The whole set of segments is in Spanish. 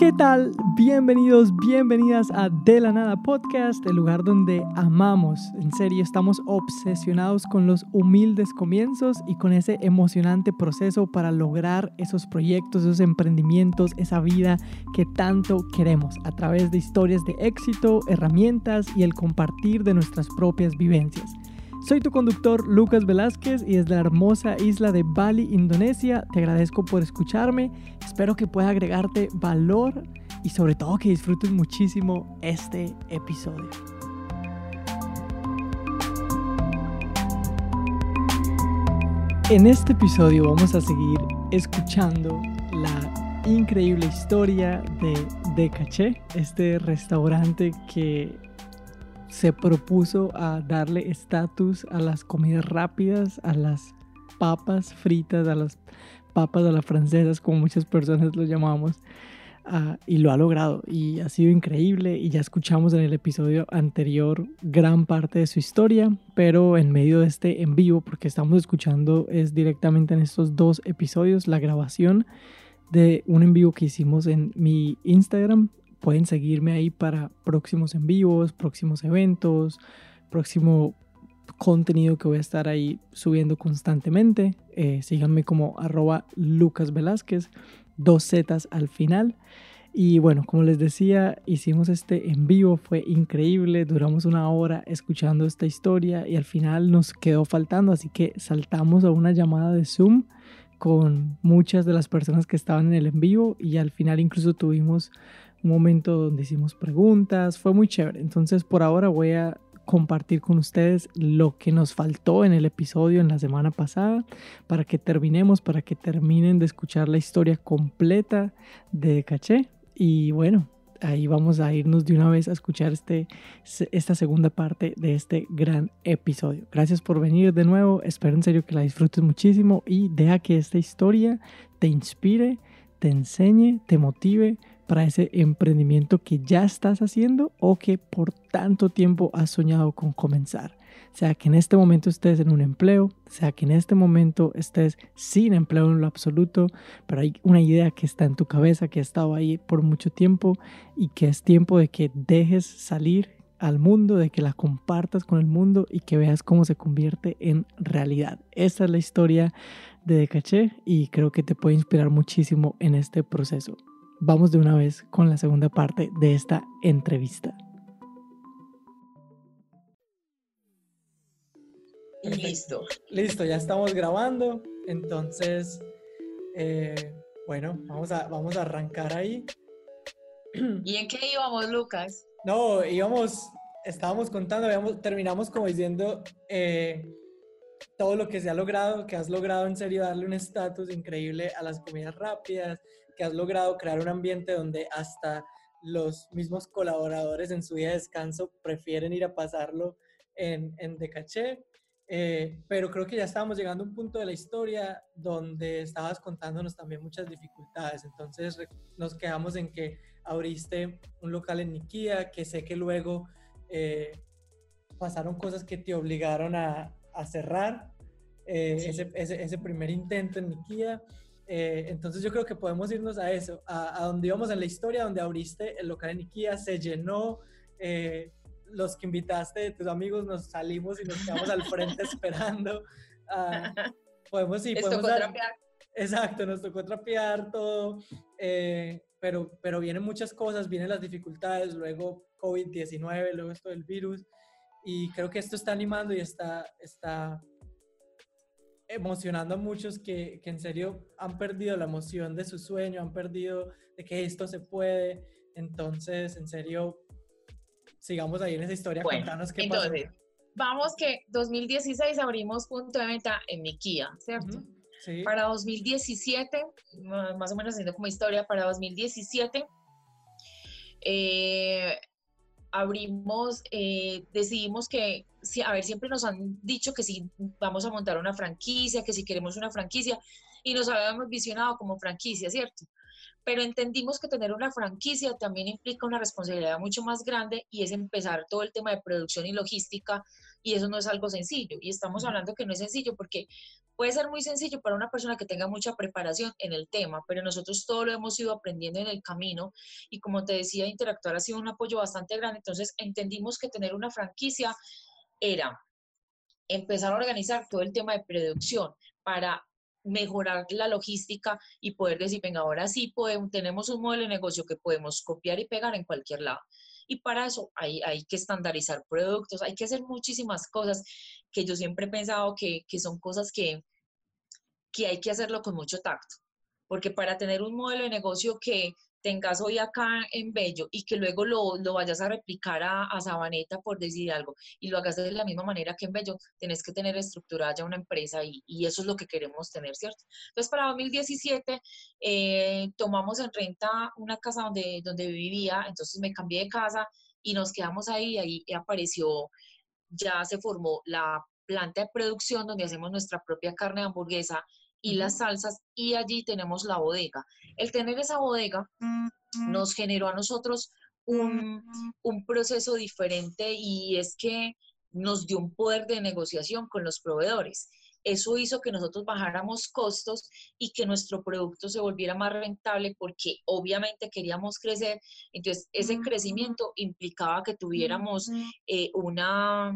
¿Qué tal? Bienvenidos, bienvenidas a De la Nada Podcast, el lugar donde amamos. En serio, estamos obsesionados con los humildes comienzos y con ese emocionante proceso para lograr esos proyectos, esos emprendimientos, esa vida que tanto queremos a través de historias de éxito, herramientas y el compartir de nuestras propias vivencias. Soy tu conductor Lucas Velázquez y desde la hermosa isla de Bali, Indonesia, te agradezco por escucharme. Espero que pueda agregarte valor y sobre todo que disfrutes muchísimo este episodio. En este episodio vamos a seguir escuchando la increíble historia de De Caché, este restaurante que se propuso a darle estatus a las comidas rápidas, a las papas fritas, a las papas a las francesas, como muchas personas lo llamamos. Ah, y lo ha logrado y ha sido increíble y ya escuchamos en el episodio anterior gran parte de su historia, pero en medio de este en vivo, porque estamos escuchando es directamente en estos dos episodios la grabación de un en vivo que hicimos en mi Instagram pueden seguirme ahí para próximos en vivos, próximos eventos, próximo contenido que voy a estar ahí subiendo constantemente. Eh, síganme como arroba dos zetas al final. Y bueno, como les decía, hicimos este en vivo, fue increíble, duramos una hora escuchando esta historia y al final nos quedó faltando, así que saltamos a una llamada de Zoom con muchas de las personas que estaban en el en vivo y al final incluso tuvimos un momento donde hicimos preguntas, fue muy chévere. Entonces por ahora voy a compartir con ustedes lo que nos faltó en el episodio en la semana pasada para que terminemos, para que terminen de escuchar la historia completa de Caché. Y bueno, ahí vamos a irnos de una vez a escuchar este, esta segunda parte de este gran episodio. Gracias por venir de nuevo, espero en serio que la disfrutes muchísimo y deja que esta historia te inspire, te enseñe, te motive para ese emprendimiento que ya estás haciendo o que por tanto tiempo has soñado con comenzar. Sea que en este momento estés en un empleo, sea que en este momento estés sin empleo en lo absoluto, pero hay una idea que está en tu cabeza, que ha estado ahí por mucho tiempo y que es tiempo de que dejes salir al mundo, de que la compartas con el mundo y que veas cómo se convierte en realidad. Esta es la historia de Decaché y creo que te puede inspirar muchísimo en este proceso vamos de una vez con la segunda parte de esta entrevista. Listo. Listo, ya estamos grabando. Entonces, eh, bueno, vamos a, vamos a arrancar ahí. ¿Y en qué íbamos, Lucas? No, íbamos, estábamos contando, habíamos, terminamos como diciendo eh, todo lo que se ha logrado, que has logrado en serio darle un estatus increíble a las comidas rápidas, que has logrado crear un ambiente donde hasta los mismos colaboradores en su día de descanso prefieren ir a pasarlo en, en Decaché. Eh, pero creo que ya estábamos llegando a un punto de la historia donde estabas contándonos también muchas dificultades. Entonces nos quedamos en que abriste un local en Niquía, que sé que luego eh, pasaron cosas que te obligaron a, a cerrar eh, ese, ese, ese, primer intento en Niquía. Eh, entonces yo creo que podemos irnos a eso, a, donde íbamos en la historia, donde abriste el local en Ikea, se llenó, eh, los que invitaste, tus amigos, nos salimos y nos quedamos al frente esperando. Uh, podemos, sí, podemos tocó trapear. Exacto, nos tocó trapear todo, eh, pero, pero vienen muchas cosas, vienen las dificultades, luego COVID-19, luego esto del virus, y creo que esto está animando y está, está emocionando a muchos que, que, en serio han perdido la emoción de su sueño, han perdido de que esto se puede. Entonces, en serio, sigamos ahí en esa historia. Bueno, Contanos qué entonces, Vamos que 2016 abrimos punto de venta en Nikia, ¿cierto? sí. Para 2017, más o menos haciendo como historia, para 2017 eh, abrimos, eh, decidimos que, a ver, siempre nos han dicho que si vamos a montar una franquicia, que si queremos una franquicia, y nos habíamos visionado como franquicia, ¿cierto? Pero entendimos que tener una franquicia también implica una responsabilidad mucho más grande y es empezar todo el tema de producción y logística y eso no es algo sencillo y estamos hablando que no es sencillo porque puede ser muy sencillo para una persona que tenga mucha preparación en el tema, pero nosotros todo lo hemos ido aprendiendo en el camino y como te decía, interactuar ha sido un apoyo bastante grande, entonces entendimos que tener una franquicia era empezar a organizar todo el tema de producción para mejorar la logística y poder decir, venga, ahora sí podemos, tenemos un modelo de negocio que podemos copiar y pegar en cualquier lado. Y para eso hay, hay que estandarizar productos, hay que hacer muchísimas cosas que yo siempre he pensado que, que son cosas que, que hay que hacerlo con mucho tacto. Porque para tener un modelo de negocio que tengas hoy acá en Bello y que luego lo, lo vayas a replicar a, a, Sabaneta, por decir algo, y lo hagas de la misma manera que en Bello, tenés que tener estructurada ya una empresa y, y eso es lo que queremos tener, ¿cierto? Entonces, para 2017 eh, tomamos en renta una casa donde, donde vivía, entonces me cambié de casa y nos quedamos ahí, y ahí apareció, ya se formó la planta de producción donde hacemos nuestra propia carne de hamburguesa y las salsas y allí tenemos la bodega. El tener esa bodega nos generó a nosotros un, un, proceso diferente y es que nos dio un poder de negociación con los proveedores. Eso hizo que nosotros bajáramos costos y que nuestro producto se volviera más rentable porque obviamente queríamos crecer. Entonces, ese crecimiento implicaba que tuviéramos eh, una,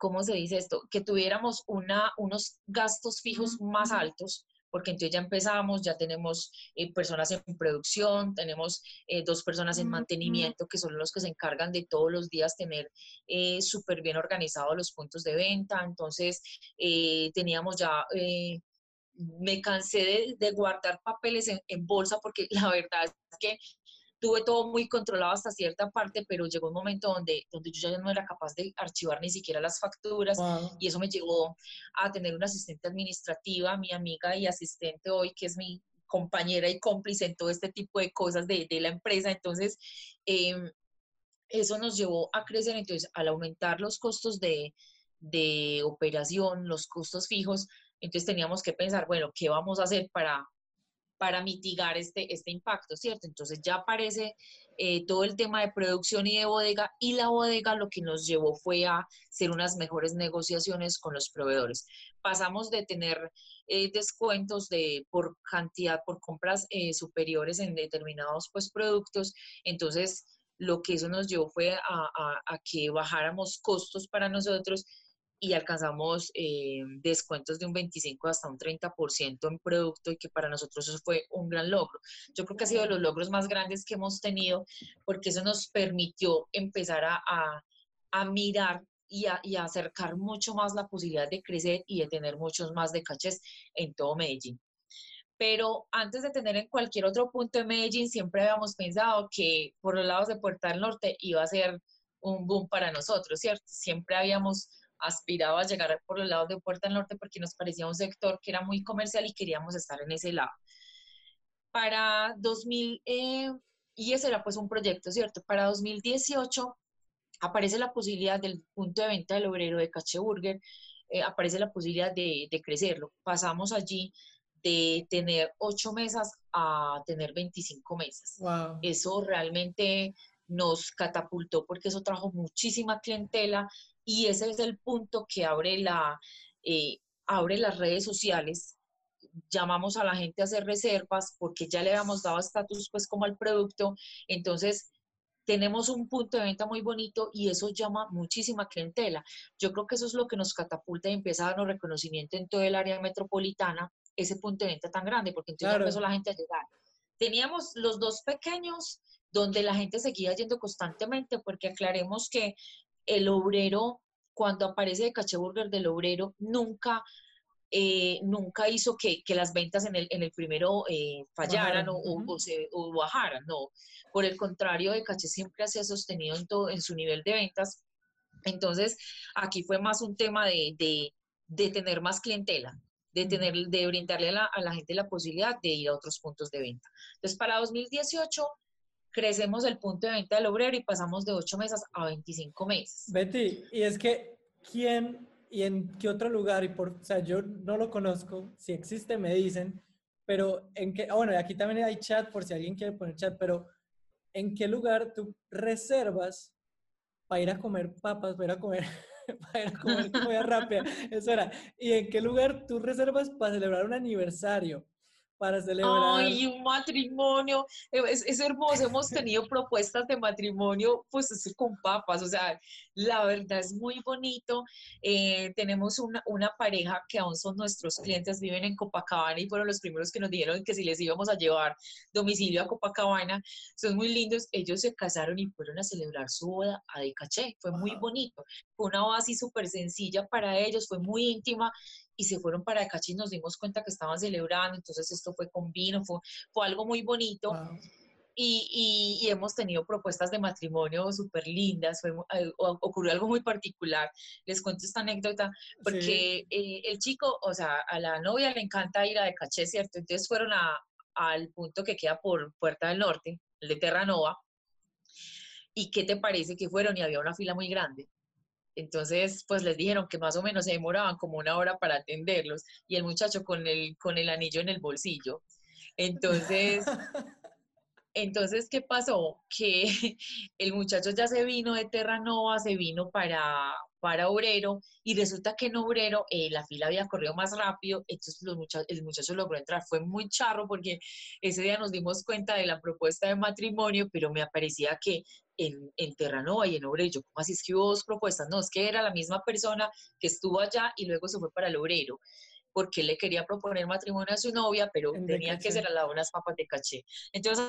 ¿cómo se dice esto? Que tuviéramos una, unos gastos fijos más altos, porque entonces ya empezamos, ya tenemos eh, personas en producción, tenemos eh, dos personas en mantenimiento que son los que se encargan de todos los días tener eh, súper bien organizados los puntos de venta, entonces teníamos ya me cansé de, guardar papeles en, en, bolsa porque la verdad es que tuve todo muy controlado hasta cierta parte, pero llegó un momento donde, donde yo ya no era capaz de archivar ni siquiera las facturas y eso me llevó a tener una asistente administrativa, mi amiga y asistente hoy, que es mi compañera y cómplice en todo este tipo de cosas de, de la empresa. Entonces, em, eso nos llevó a crecer. Entonces, al aumentar los costos de, de operación, los costos fijos, entonces teníamos que pensar, bueno, ¿qué vamos a hacer para, para mitigar este, este impacto, ¿cierto? Entonces ya aparece eh, todo el tema de producción y de bodega y la bodega lo que nos llevó fue a hacer unas mejores negociaciones con los proveedores. Pasamos de tener eh, descuentos de, por cantidad, por compras eh, superiores en determinados pues, productos, entonces lo que eso nos llevó fue a, a que bajáramos costos para nosotros y alcanzamos eh, descuentos de un 25 hasta un 30% en producto y que para nosotros eso fue un gran logro. Yo creo que ha sido de los logros más grandes que hemos tenido porque eso nos permitió empezar a, a, mirar y a, y a, acercar mucho más la posibilidad de crecer y de tener muchos más de caches en todo Medellín. Pero antes de tener en cualquier otro punto de Medellín, siempre habíamos pensado que por los lados de Puerta del Norte iba a ser un boom para nosotros, ¿cierto? Siempre habíamos aspiraba a llegar por los lados de Puerta del Norte porque nos parecía un sector que era muy comercial y queríamos estar en ese lado. Para 2000, eh, y ese era pues un proyecto, ¿cierto? Para 2018 aparece la posibilidad del punto de venta del obrero de Cache Burger, eh, aparece la posibilidad de, de, crecerlo. Pasamos allí de tener ocho mesas a tener 25 mesas. Eso realmente nos catapultó porque eso trajo muchísima clientela y ese es el punto que abre, la, eh, abre las redes sociales. Llamamos a la gente a hacer reservas porque ya le habíamos dado estatus pues como al producto. Entonces, tenemos un punto de venta muy bonito y eso llama muchísima clientela. Yo creo que eso es lo que nos catapulta y empieza a darnos reconocimiento en todo el área metropolitana, ese punto de venta tan grande, porque entonces empezó la gente a llegar. Teníamos los dos pequeños donde la gente seguía yendo constantemente, porque aclaremos que el obrero, cuando aparece de Caché Burger del obrero, nunca, eh, nunca hizo que, que, las ventas en el, en el primero eh, fallaran o, o, se, o, bajaran, no. Por el contrario, de Caché siempre se ha sostenido en, todo, en su nivel de ventas. Entonces, aquí fue más un tema de, de, de tener más clientela, de, tener, de brindarle a la, a la gente la posibilidad de ir a otros puntos de venta. Entonces, para 2018 crecemos el punto de venta del obrero y pasamos de 8 meses a 25 meses. Betty, y es que, ¿quién y en qué otro lugar? Y por, o sea, yo no lo conozco, si existe me dicen, pero en qué, ah, bueno, aquí también hay chat por si alguien quiere poner chat, pero ¿en qué lugar tú reservas para ir a comer papas, para ir a comer, para ir a comer comida rápida? Eso era. ¿Y en qué lugar tú reservas para celebrar un aniversario? Para celebrar. Ay, un matrimonio, eh, es, hermoso, hemos tenido propuestas de matrimonio, pues con papas, o sea, la verdad es muy bonito. Eh, tenemos una, una, pareja que aún son nuestros clientes, viven en Copacabana y fueron los primeros que nos dijeron que si les íbamos a llevar domicilio a Copacabana, son muy lindos. Ellos se casaron y fueron a celebrar su boda a Decaché, fue muy bonito. Fue una boda así súper sencilla para ellos, fue muy íntima y se fueron para Cachi y nos dimos cuenta que estaban celebrando, entonces esto fue con vino, fue, fue algo muy bonito. Y, y, hemos tenido propuestas de matrimonio súper lindas, fue, eh, ocurrió algo muy particular. Les cuento esta anécdota, porque eh, el chico, o sea, a la novia le encanta ir a de Caché, ¿cierto? Entonces fueron a, al punto que queda por Puerta del Norte, el de Terranova. ¿Y qué te parece que fueron? Y había una fila muy grande. Entonces, pues les dijeron que más o menos se demoraban como una hora para atenderlos y el muchacho con el, con el anillo en el bolsillo. Entonces, entonces, ¿qué pasó? Que el muchacho ya se vino de Terranova, se vino para, para Obrero y resulta que en Obrero eh, la fila había corrido más rápido, entonces los el muchacho logró entrar. Fue muy charro porque ese día nos dimos cuenta de la propuesta de matrimonio, pero me parecía que en, en Terranova y en Obrero. ¿Cómo así es que hubo dos propuestas? No, es que era la misma persona que estuvo allá y luego se fue para el Obrero porque le quería proponer matrimonio a su novia, pero tenía que ser al lado unas papas de caché. Entonces,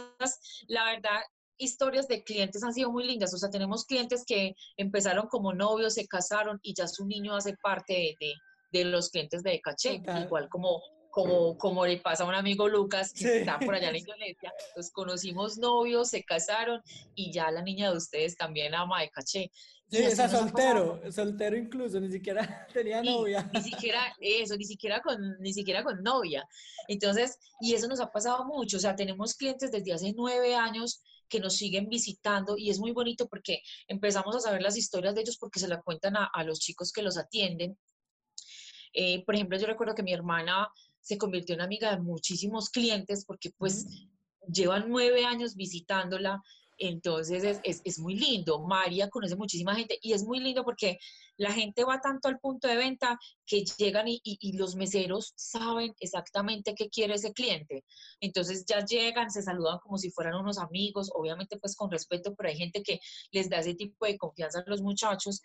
la verdad, historias de clientes han sido muy lindas. O sea, tenemos clientes que empezaron como novios, se casaron y ya su niño hace parte de, de, los clientes de caché, igual como como, como le pasa a un amigo Lucas, que está por allá en Indonesia, los conocimos novios, se casaron y ya la niña de ustedes también ama de caché. Sí, está soltero, soltero incluso, ni siquiera tenía novia. Ni siquiera eso, ni siquiera con, ni siquiera con novia. Entonces, y eso nos ha pasado mucho, o sea, tenemos clientes desde hace nueve años que nos siguen visitando y es muy bonito porque empezamos a saber las historias de ellos porque se la cuentan a, a los chicos que los atienden. Eh, por ejemplo, yo recuerdo que mi hermana se convirtió en amiga de muchísimos clientes porque pues llevan nueve años visitándola, entonces es, muy lindo. María conoce muchísima gente y es muy lindo porque la gente va tanto al punto de venta que llegan y, y, los meseros saben exactamente qué quiere ese cliente. Entonces ya llegan, se saludan como si fueran unos amigos, obviamente pues con respeto, pero hay gente que les da ese tipo de confianza a los muchachos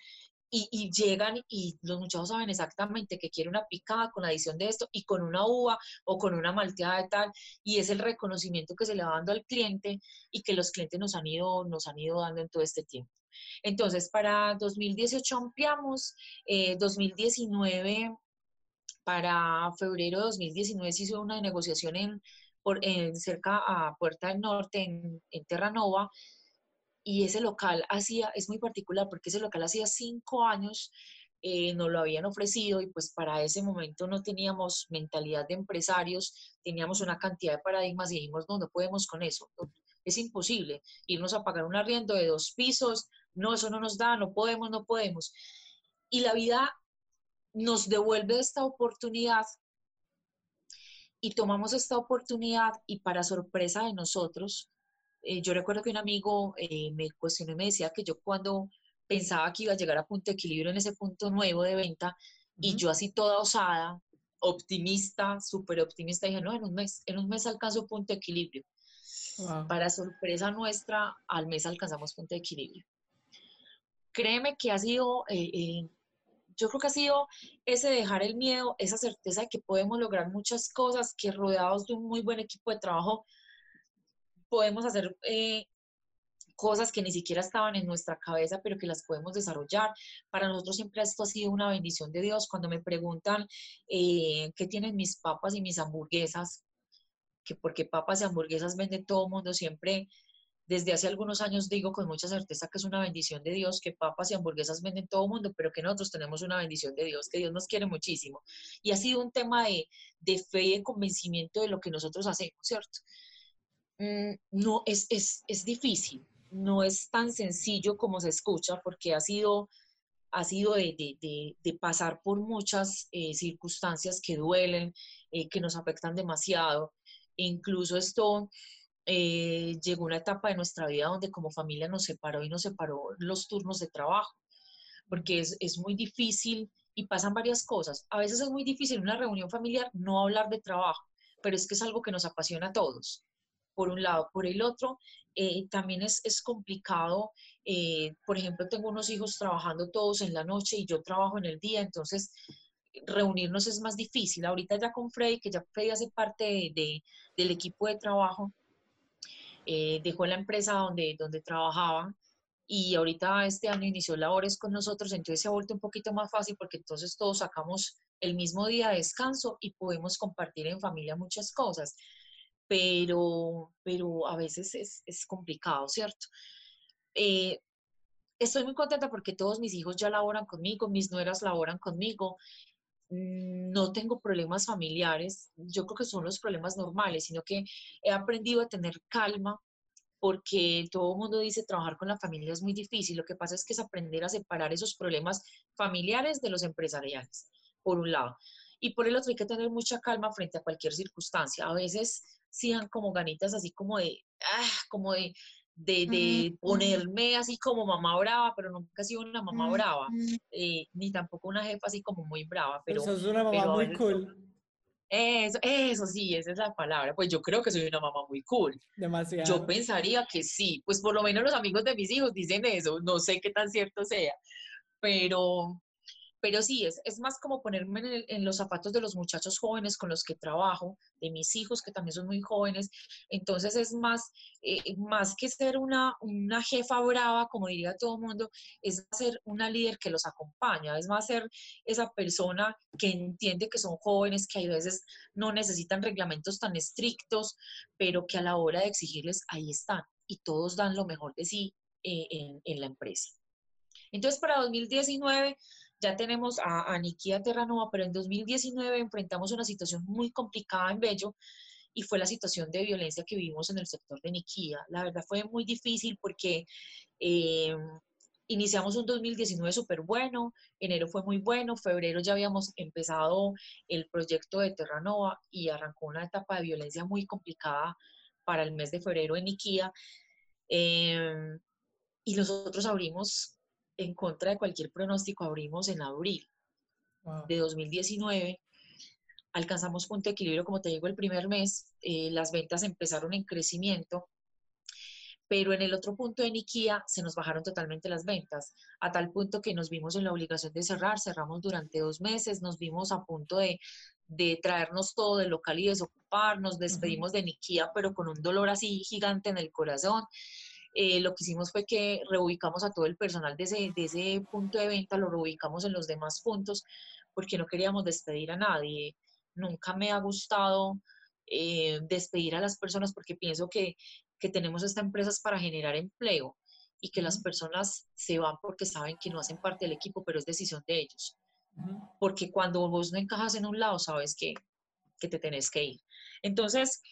y, llegan y los muchachos saben exactamente que quiere una picada con adición de esto y con una uva o con una malteada de tal y es el reconocimiento que se le va dando al cliente y que los clientes nos han ido, nos han ido dando en todo este tiempo. Entonces, para 2018 ampliamos, 2019, eh, para febrero de 2019 se hizo una negociación en, por, cerca a Puerta del Norte, en, en Terranova, y ese local hacía, es muy particular porque ese local hacía cinco años eh, nos lo habían ofrecido y pues para ese momento no teníamos mentalidad de empresarios, teníamos una cantidad de paradigmas y dijimos, no, no podemos con eso, es imposible irnos a pagar un arriendo de dos pisos, no, eso no nos da, no podemos, no podemos. Y la vida nos devuelve esta oportunidad y tomamos esta oportunidad y para sorpresa de nosotros, eh, yo recuerdo que un amigo eh, me cuestionó y me decía que yo cuando pensaba que iba a llegar a punto de equilibrio en ese punto nuevo de venta, y yo así toda osada, optimista, súper optimista, dije, no, en un mes, en un mes alcanzo punto de equilibrio. Para sorpresa nuestra, al mes alcanzamos punto de equilibrio. Créeme que ha sido, eh, yo creo que ha sido ese dejar el miedo, esa certeza de que podemos lograr muchas cosas, que rodeados de un muy buen equipo de trabajo podemos hacer eh, cosas que ni siquiera estaban en nuestra cabeza, pero que las podemos desarrollar. Para nosotros siempre esto ha sido una bendición de Dios. Cuando me preguntan eh, qué tienen mis papas y mis hamburguesas, que porque papas y hamburguesas vende todo el mundo, siempre desde hace algunos años digo con mucha certeza que es una bendición de Dios, que papas y hamburguesas venden todo el mundo, pero que nosotros tenemos una bendición de Dios, que Dios nos quiere muchísimo. Y ha sido un tema de, de fe y de convencimiento de lo que nosotros hacemos, ¿cierto? Mm, no es, es, es, difícil, no es tan sencillo como se escucha porque ha sido ha sido de, pasar por muchas eh, circunstancias que duelen, eh, que nos afectan demasiado. E incluso esto eh, llegó una etapa de nuestra vida donde como familia nos separó y nos separó los turnos de trabajo, porque es, es muy difícil y pasan varias cosas. A veces es muy difícil una reunión familiar no hablar de trabajo, pero es que es algo que nos apasiona a todos por un lado. Por el otro, eh, también es, es complicado. Eh, por ejemplo, tengo unos hijos trabajando todos en la noche y yo trabajo en el día, entonces reunirnos es más difícil. Ahorita ya con Freddy, que ya Freddy hace parte de, del equipo de trabajo, eh, dejó la empresa donde, donde trabajaba y ahorita este año inició labores con nosotros, entonces se ha vuelto un poquito más fácil porque entonces todos sacamos el mismo día de descanso y podemos compartir en familia muchas cosas pero, pero a veces es, es complicado, ¿cierto? Eh, estoy muy contenta porque todos mis hijos ya laboran conmigo, mis nueras laboran conmigo, mm, no tengo problemas familiares, yo creo que son los problemas normales, sino que he aprendido a tener calma porque todo el mundo dice trabajar con la familia es muy difícil, lo que pasa es que es aprender a separar esos problemas familiares de los empresariales, por un lado. Y por el otro hay que tener mucha calma frente a cualquier circunstancia. A veces sí dan como ganitas así como de, ah, como de, de, ponerme así como mamá brava, pero nunca he sido una mamá brava, eh, ni tampoco una jefa así como muy brava. Pero, es una mamá muy cool. Eso, eso sí, esa es la palabra. Pues yo creo que soy una mamá muy cool. Demasiado. Yo pensaría que sí, pues por lo menos los amigos de mis hijos dicen eso, no sé qué tan cierto sea, pero, pero sí, es, es más como ponerme en, los zapatos de los muchachos jóvenes con los que trabajo, de mis hijos que también son muy jóvenes. Entonces es más, eh, más que ser una, una jefa brava, como diría todo el mundo, es ser una líder que los acompaña, es más ser esa persona que entiende que son jóvenes, que a veces no necesitan reglamentos tan estrictos, pero que a la hora de exigirles, ahí están y todos dan lo mejor de sí eh, en, en la empresa. Entonces, para 2019 ya tenemos a, a Terranova, pero en 2019 enfrentamos una situación muy complicada en Bello y fue la situación de violencia que vivimos en el sector de Niquía. La verdad fue muy difícil porque eh, iniciamos un 2019 súper bueno, enero fue muy bueno, febrero ya habíamos empezado el proyecto de Terranova y arrancó una etapa de violencia muy complicada para el mes de febrero en Niquía. Eh, y nosotros abrimos en contra de cualquier pronóstico, abrimos en abril de 2019. Alcanzamos punto de equilibrio, como te digo, el primer mes. Eh, las ventas empezaron en crecimiento, pero en el otro punto de Nikia se nos bajaron totalmente las ventas, a tal punto que nos vimos en la obligación de cerrar. Cerramos durante dos meses, nos vimos a punto de, de traernos todo del local y desocuparnos. Despedimos de Nikia, pero con un dolor así gigante en el corazón. Eh, lo que hicimos fue que reubicamos a todo el personal de ese, de ese punto de venta, lo reubicamos en los demás puntos, porque no queríamos despedir a nadie. Nunca me ha gustado eh, despedir a las personas porque pienso que, que tenemos esta empresa para generar empleo y que las personas se van porque saben que no hacen parte del equipo, pero es decisión de ellos. Porque cuando vos no encajas en un lado, sabes que, que te tenés que ir. Entonces,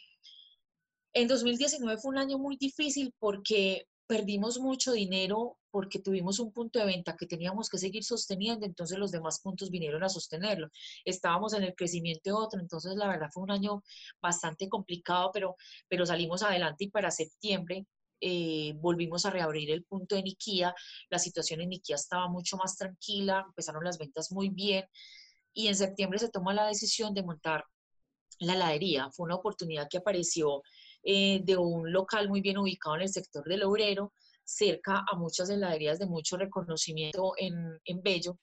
en 2019 fue un año muy difícil porque perdimos mucho dinero porque tuvimos un punto de venta que teníamos que seguir sosteniendo, entonces los demás puntos vinieron a sostenerlo. Estábamos en el crecimiento de otro, entonces la verdad fue un año bastante complicado, pero, pero salimos adelante y para septiembre eh, volvimos a reabrir el punto de Niquía. La situación en Niquía estaba mucho más tranquila, empezaron las ventas muy bien y en septiembre se toma la decisión de montar la heladería. Fue una oportunidad que apareció eh, de un local muy bien ubicado en el sector del obrero, cerca a muchas heladerías de mucho reconocimiento en, en Bello.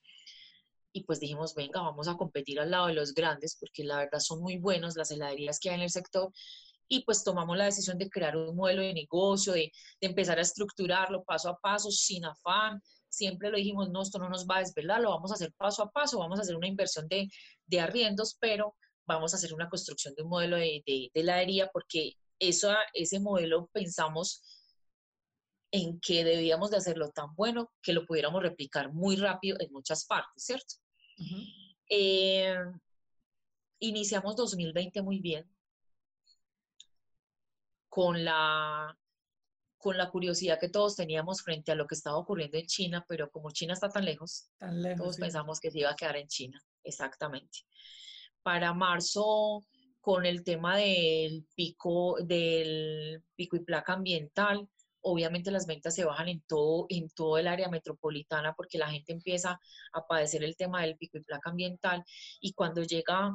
Y pues dijimos, venga, vamos a competir al lado de los grandes, porque la verdad son muy buenos las heladerías que hay en el sector. Y pues tomamos la decisión de crear un modelo de negocio, de, de empezar a estructurarlo paso a paso, sin afán, siempre lo dijimos, no, esto no nos va a desvelar, lo vamos a hacer paso a paso, vamos a hacer una inversión de, de arriendos, pero vamos a hacer una construcción de un modelo de, de, de heladería porque eso, ese modelo pensamos en que debíamos de hacerlo tan bueno que lo pudiéramos replicar muy rápido en muchas partes, ¿cierto? Eh, iniciamos 2020 muy bien con la con la curiosidad que todos teníamos frente a lo que estaba ocurriendo en China, pero como China está tan lejos, todos pensamos que se iba a quedar en China, exactamente. Para marzo, con el tema del pico, del pico y placa ambiental, obviamente las ventas se bajan en todo, en todo el área metropolitana porque la gente empieza a padecer el tema del pico y placa ambiental y cuando llega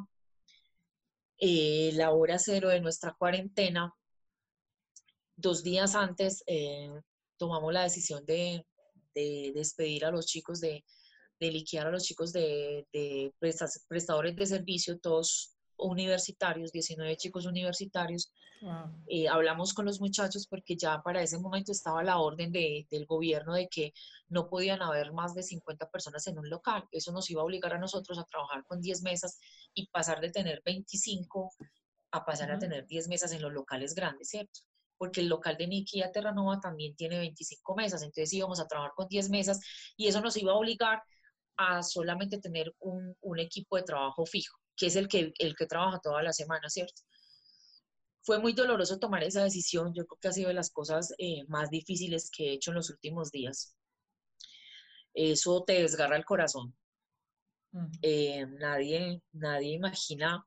eh, la hora cero de nuestra cuarentena, dos días antes eh, tomamos la decisión de, despedir a los chicos, de, de liquidar a los chicos de, de prestadores de servicio, todos universitarios, 19 chicos universitarios. Eh, hablamos con los muchachos porque ya para ese momento estaba la orden de, del gobierno de que no podían haber más de 50 personas en un local. Eso nos iba a obligar a nosotros a trabajar con 10 mesas y pasar de tener 25 a pasar a tener 10 mesas en los locales grandes, ¿cierto? Porque el local de Niki a Terranova también tiene 25 mesas, entonces íbamos a trabajar con 10 mesas y eso nos iba a obligar a solamente tener un, un equipo de trabajo fijo que es el que, el que trabaja toda la semana, ¿cierto? Fue muy doloroso tomar esa decisión, yo creo que ha sido de las cosas eh, más difíciles que he hecho en los últimos días. Eso te desgarra el corazón. Eh, nadie, nadie imagina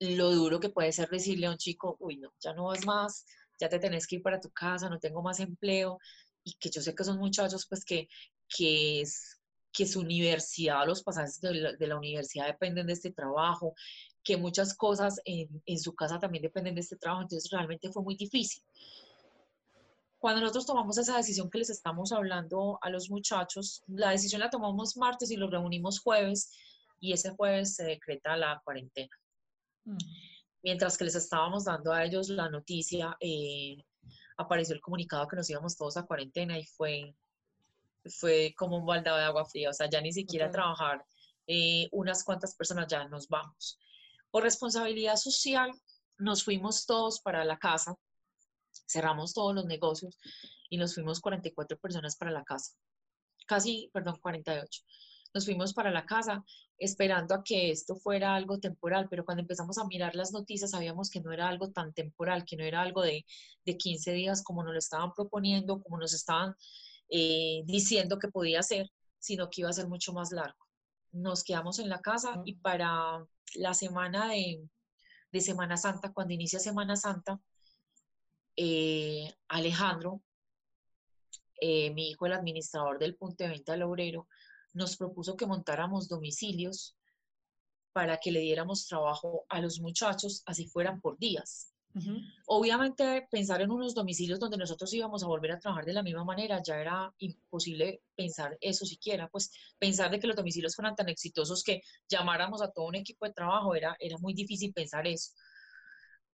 lo duro que puede ser decirle a un chico, uy, no, ya no vas más, ya te tenés que ir para tu casa, no tengo más empleo, y que yo sé que son muchachos, pues que, que es que su universidad, los pasajes de la, universidad dependen de este trabajo, que muchas cosas en, en, su casa también dependen de este trabajo, entonces realmente fue muy difícil. Cuando nosotros tomamos esa decisión que les estamos hablando a los muchachos, la decisión la tomamos martes y los reunimos jueves y ese jueves se decreta la cuarentena. Mm. Mientras que les estábamos dando a ellos la noticia, eh, apareció el comunicado que nos íbamos todos a cuarentena y fue fue como un baldado de agua fría, o sea, ya ni siquiera trabajar eh, unas cuantas personas, ya nos vamos. Por responsabilidad social, nos fuimos todos para la casa, cerramos todos los negocios y nos fuimos 44 personas para la casa. Casi, perdón, 48. Nos fuimos para la casa esperando a que esto fuera algo temporal, pero cuando empezamos a mirar las noticias sabíamos que no era algo tan temporal, que no era algo de, de 15 días como nos lo estaban proponiendo, como nos estaban eh, diciendo que podía ser, sino que iba a ser mucho más largo. Nos quedamos en la casa y para la semana de, Semana Santa, cuando inicia Semana Santa, eh, Alejandro, eh, mi hijo, el administrador del punto de venta del obrero, nos propuso que montáramos domicilios para que le diéramos trabajo a los muchachos, así fueran por días. Obviamente pensar en unos domicilios donde nosotros íbamos a volver a trabajar de la misma manera ya era imposible pensar eso siquiera, pues pensar de que los domicilios fueran tan exitosos que llamáramos a todo un equipo de trabajo era, era muy difícil pensar eso.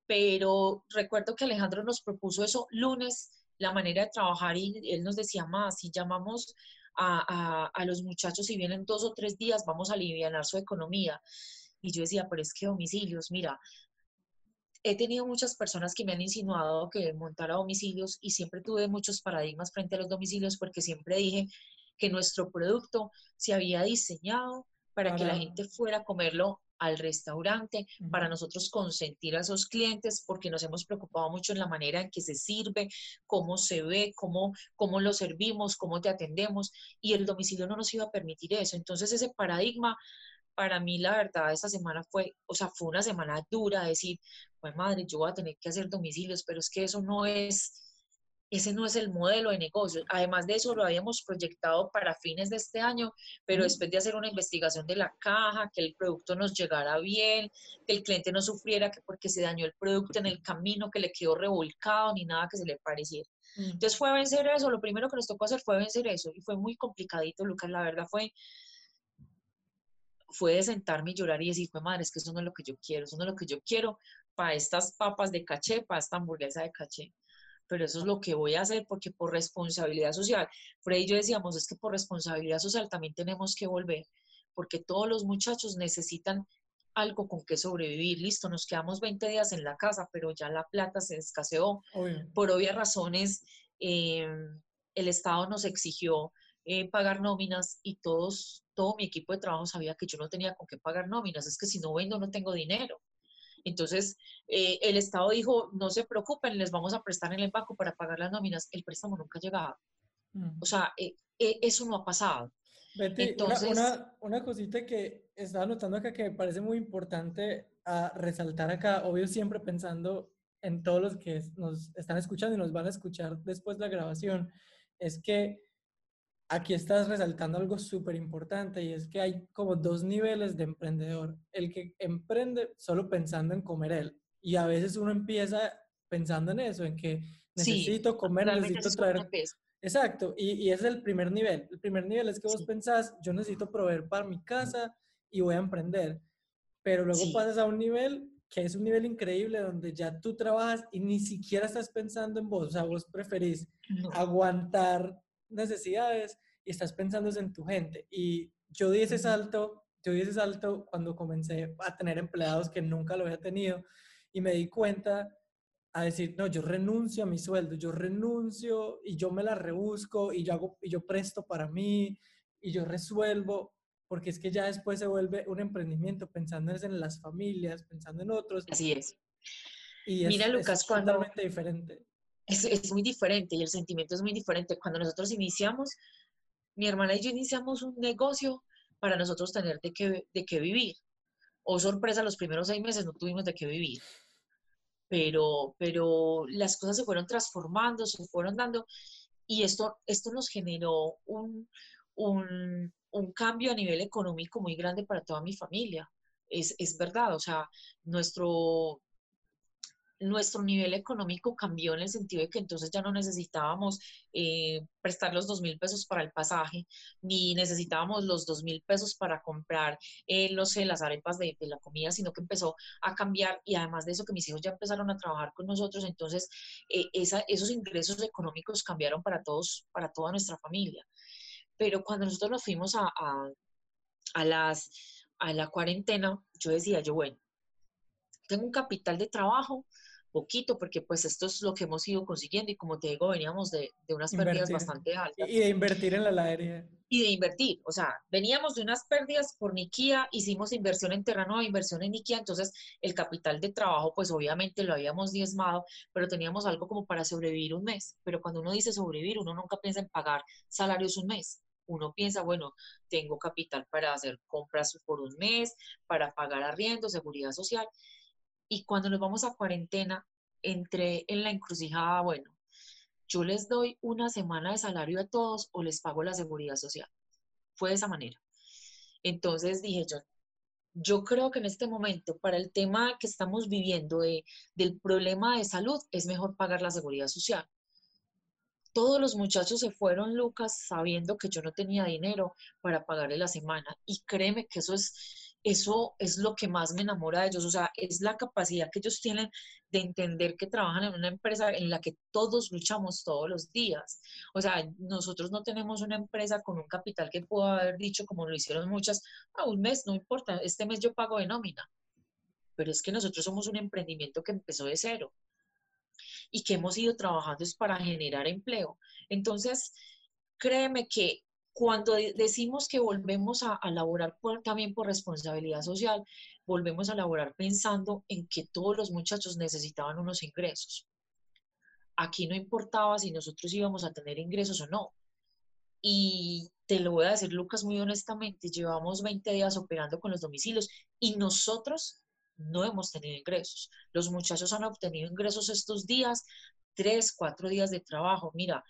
Pero recuerdo que Alejandro nos propuso eso lunes, la manera de trabajar y él nos decía más, si llamamos a, a, a los muchachos y vienen dos o tres días, vamos a aliviar su economía. Y yo decía, pero es que domicilios, mira, he tenido muchas personas que me han insinuado que montara domicilios y siempre tuve muchos paradigmas frente a los domicilios porque siempre dije que nuestro producto se había diseñado para que la gente fuera a comerlo al restaurante, para nosotros consentir a esos clientes, porque nos hemos preocupado mucho en la manera en que se sirve, cómo se ve, cómo, cómo lo servimos, cómo te atendemos, y el domicilio no nos iba a permitir eso. Entonces ese paradigma para mí la verdad esta semana fue, o sea, fue una semana dura, decir, pues madre, yo voy a tener que hacer domicilios, pero es que eso no es, ese no es el modelo de negocio. Además de eso, lo habíamos proyectado para fines de este año, pero después de hacer una investigación de la caja, que el producto nos llegara bien, que el cliente no sufriera que porque se dañó el producto en el camino, que le quedó revolcado, ni nada que se le pareciera. Mm. Entonces fue vencer eso, lo primero que nos tocó hacer fue vencer eso, y fue muy complicadito, Lucas, la verdad fue fue de sentarme y llorar y decir, pues madre, es que eso no es lo que yo quiero, eso no es lo que yo quiero para estas papas de caché, para esta hamburguesa de caché. Pero eso es lo que voy a hacer porque por responsabilidad social, Freddy y yo decíamos, es que por responsabilidad social también tenemos que volver, porque todos los muchachos necesitan algo con que sobrevivir. Listo, nos quedamos 20 días en la casa, pero ya la plata se escaseó. Por obvias razones, eh, el Estado nos exigió eh, pagar nóminas y todos todo mi equipo de trabajo sabía que yo no tenía con qué pagar nóminas, es que si no vendo no tengo dinero. Entonces, eh, el Estado dijo, no se preocupen, les vamos a prestar en el banco para pagar las nóminas. El préstamo nunca ha llegado. Mm. O sea, eh, eh, eso no ha pasado. Entonces, una, una, cosita que estaba notando acá que me parece muy importante a resaltar acá, obvio siempre pensando en todos los que nos están escuchando y nos van a escuchar después de la grabación, es que aquí estás resaltando algo súper importante y es que hay como dos niveles de emprendedor. El que emprende solo pensando en comer él y a veces uno empieza pensando en eso, en que necesito comer, necesito traer... Exacto, y, y, ese es el primer nivel. El primer nivel es que vos pensás, yo necesito proveer para mi casa y voy a emprender. Pero luego pasas a un nivel que es un nivel increíble donde ya tú trabajas y ni siquiera estás pensando en vos, o sea, vos preferís aguantar necesidades y estás pensando en tu gente. Y yo di ese salto, yo di ese salto cuando comencé a tener empleados que nunca lo había tenido y me di cuenta a decir, no, yo renuncio a mi sueldo, yo renuncio y yo me la rebusco y yo hago y yo presto para mí y yo resuelvo porque es que ya después se vuelve un emprendimiento pensando en las familias, pensando en otros. Así es. Y Mira, Lucas, es totalmente diferente. Es, es, muy diferente y el sentimiento es muy diferente. Cuando nosotros iniciamos, mi hermana y yo iniciamos un negocio para nosotros tener de qué, de qué vivir. O oh, sorpresa, los primeros seis meses no tuvimos de qué vivir. Pero, pero las cosas se fueron transformando, se fueron dando y esto, esto nos generó un, un, un cambio a nivel económico muy grande para toda mi familia. Es, es verdad, o sea, nuestro, nuestro nivel económico cambió en el sentido de que entonces ya no necesitábamos eh, prestar los dos mil pesos para el pasaje, ni necesitábamos los dos mil pesos para comprar, eh, las arepas de, la comida, sino que empezó a cambiar y además de eso que mis hijos ya empezaron a trabajar con nosotros, entonces eh, esos ingresos económicos cambiaron para todos, para toda nuestra familia. Pero cuando nosotros nos fuimos a, a, las, a la cuarentena, yo decía, yo, bueno, tengo un capital de trabajo, poquito, porque pues esto es lo que hemos ido consiguiendo y como te digo, veníamos de, de unas pérdidas bastante altas. Y de invertir en la heladería. Y de invertir, o sea, veníamos de unas pérdidas por Nikia, hicimos inversión en Terrano, inversión en Nikia, entonces el capital de trabajo pues obviamente lo habíamos diezmado, pero teníamos algo como para sobrevivir un mes, pero cuando uno dice sobrevivir, uno nunca piensa en pagar salarios un mes, uno piensa, bueno, tengo capital para hacer compras por un mes, para pagar arriendo, seguridad social. Y cuando nos vamos a cuarentena, entré en la encrucijada, bueno, yo les doy una semana de salario a todos o les pago la seguridad social. Fue de esa manera. Entonces dije yo, yo creo que en este momento, para el tema que estamos viviendo de, del problema de salud, es mejor pagar la seguridad social todos los muchachos se fueron, Lucas, sabiendo que yo no tenía dinero para pagarle la semana. Y créeme que eso es, eso es lo que más me enamora de ellos. O sea, es la capacidad que ellos tienen de entender que trabajan en una empresa en la que todos luchamos todos los días. O sea, nosotros no tenemos una empresa con un capital que pueda haber dicho, como lo hicieron muchas, a ah, un mes, no importa, este mes yo pago de nómina. Pero es que nosotros somos un emprendimiento que empezó de cero y que hemos ido trabajando es para generar empleo. Entonces, créeme que cuando decimos que volvemos a, laborar también por responsabilidad social, volvemos a laborar pensando en que todos los muchachos necesitaban unos ingresos. Aquí no importaba si nosotros íbamos a tener ingresos o no. Y te lo voy a decir, Lucas, muy honestamente, llevamos 20 días operando con los domicilios y nosotros no hemos tenido ingresos. Los muchachos han obtenido ingresos estos días, tres, cuatro días de trabajo. Mira,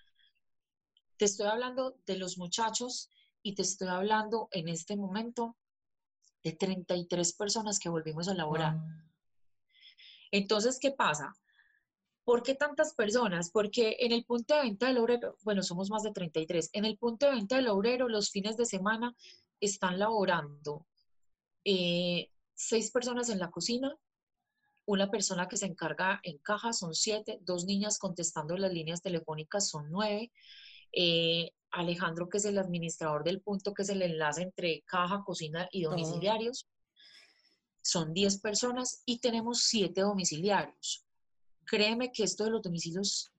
te estoy hablando de los muchachos y te estoy hablando en este momento de 33 personas que volvimos a laborar. Entonces, ¿qué pasa? ¿Por qué tantas personas? Porque en el punto de venta del obrero, bueno, somos más de 33, en el punto de venta del obrero los fines de semana están laborando eh, seis personas en la cocina, una persona que se encarga en caja, son siete, dos niñas contestando las líneas telefónicas, son nueve. Eh, Alejandro, que es el administrador del punto, que es el enlace entre caja, cocina y domiciliarios. Son diez personas y tenemos siete domiciliarios. Créeme que esto de los domicilios,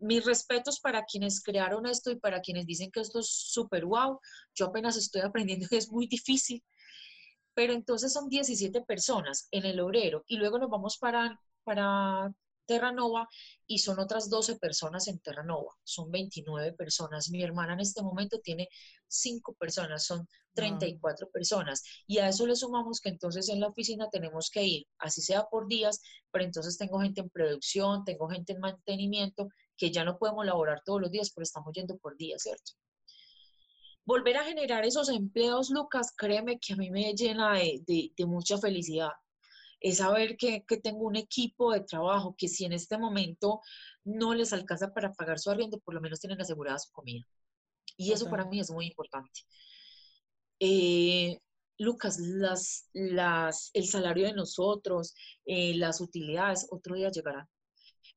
mis respetos para quienes crearon esto y para quienes dicen que esto es súper wow. Yo apenas estoy aprendiendo que es muy difícil Pero entonces son 17 personas en el obrero y luego nos vamos para, para Terranova y son otras 12 personas en Terranova. Son 29 personas. Mi hermana en este momento tiene 5 personas, son 34 personas. Y a eso le sumamos que entonces en la oficina tenemos que ir, así sea por días, pero entonces tengo gente en producción, tengo gente en mantenimiento, que ya no podemos laborar todos los días, pero estamos yendo por días, ¿cierto? Volver a generar esos empleos, Lucas, créeme que a mí me llena de, de mucha felicidad es saber que, tengo un equipo de trabajo que si en este momento no les alcanza para pagar su arriendo, por lo menos tienen asegurada su comida. Y eso para mí es muy importante. Eh, Lucas, las, las, el salario de nosotros, eh, las utilidades, otro día llegarán.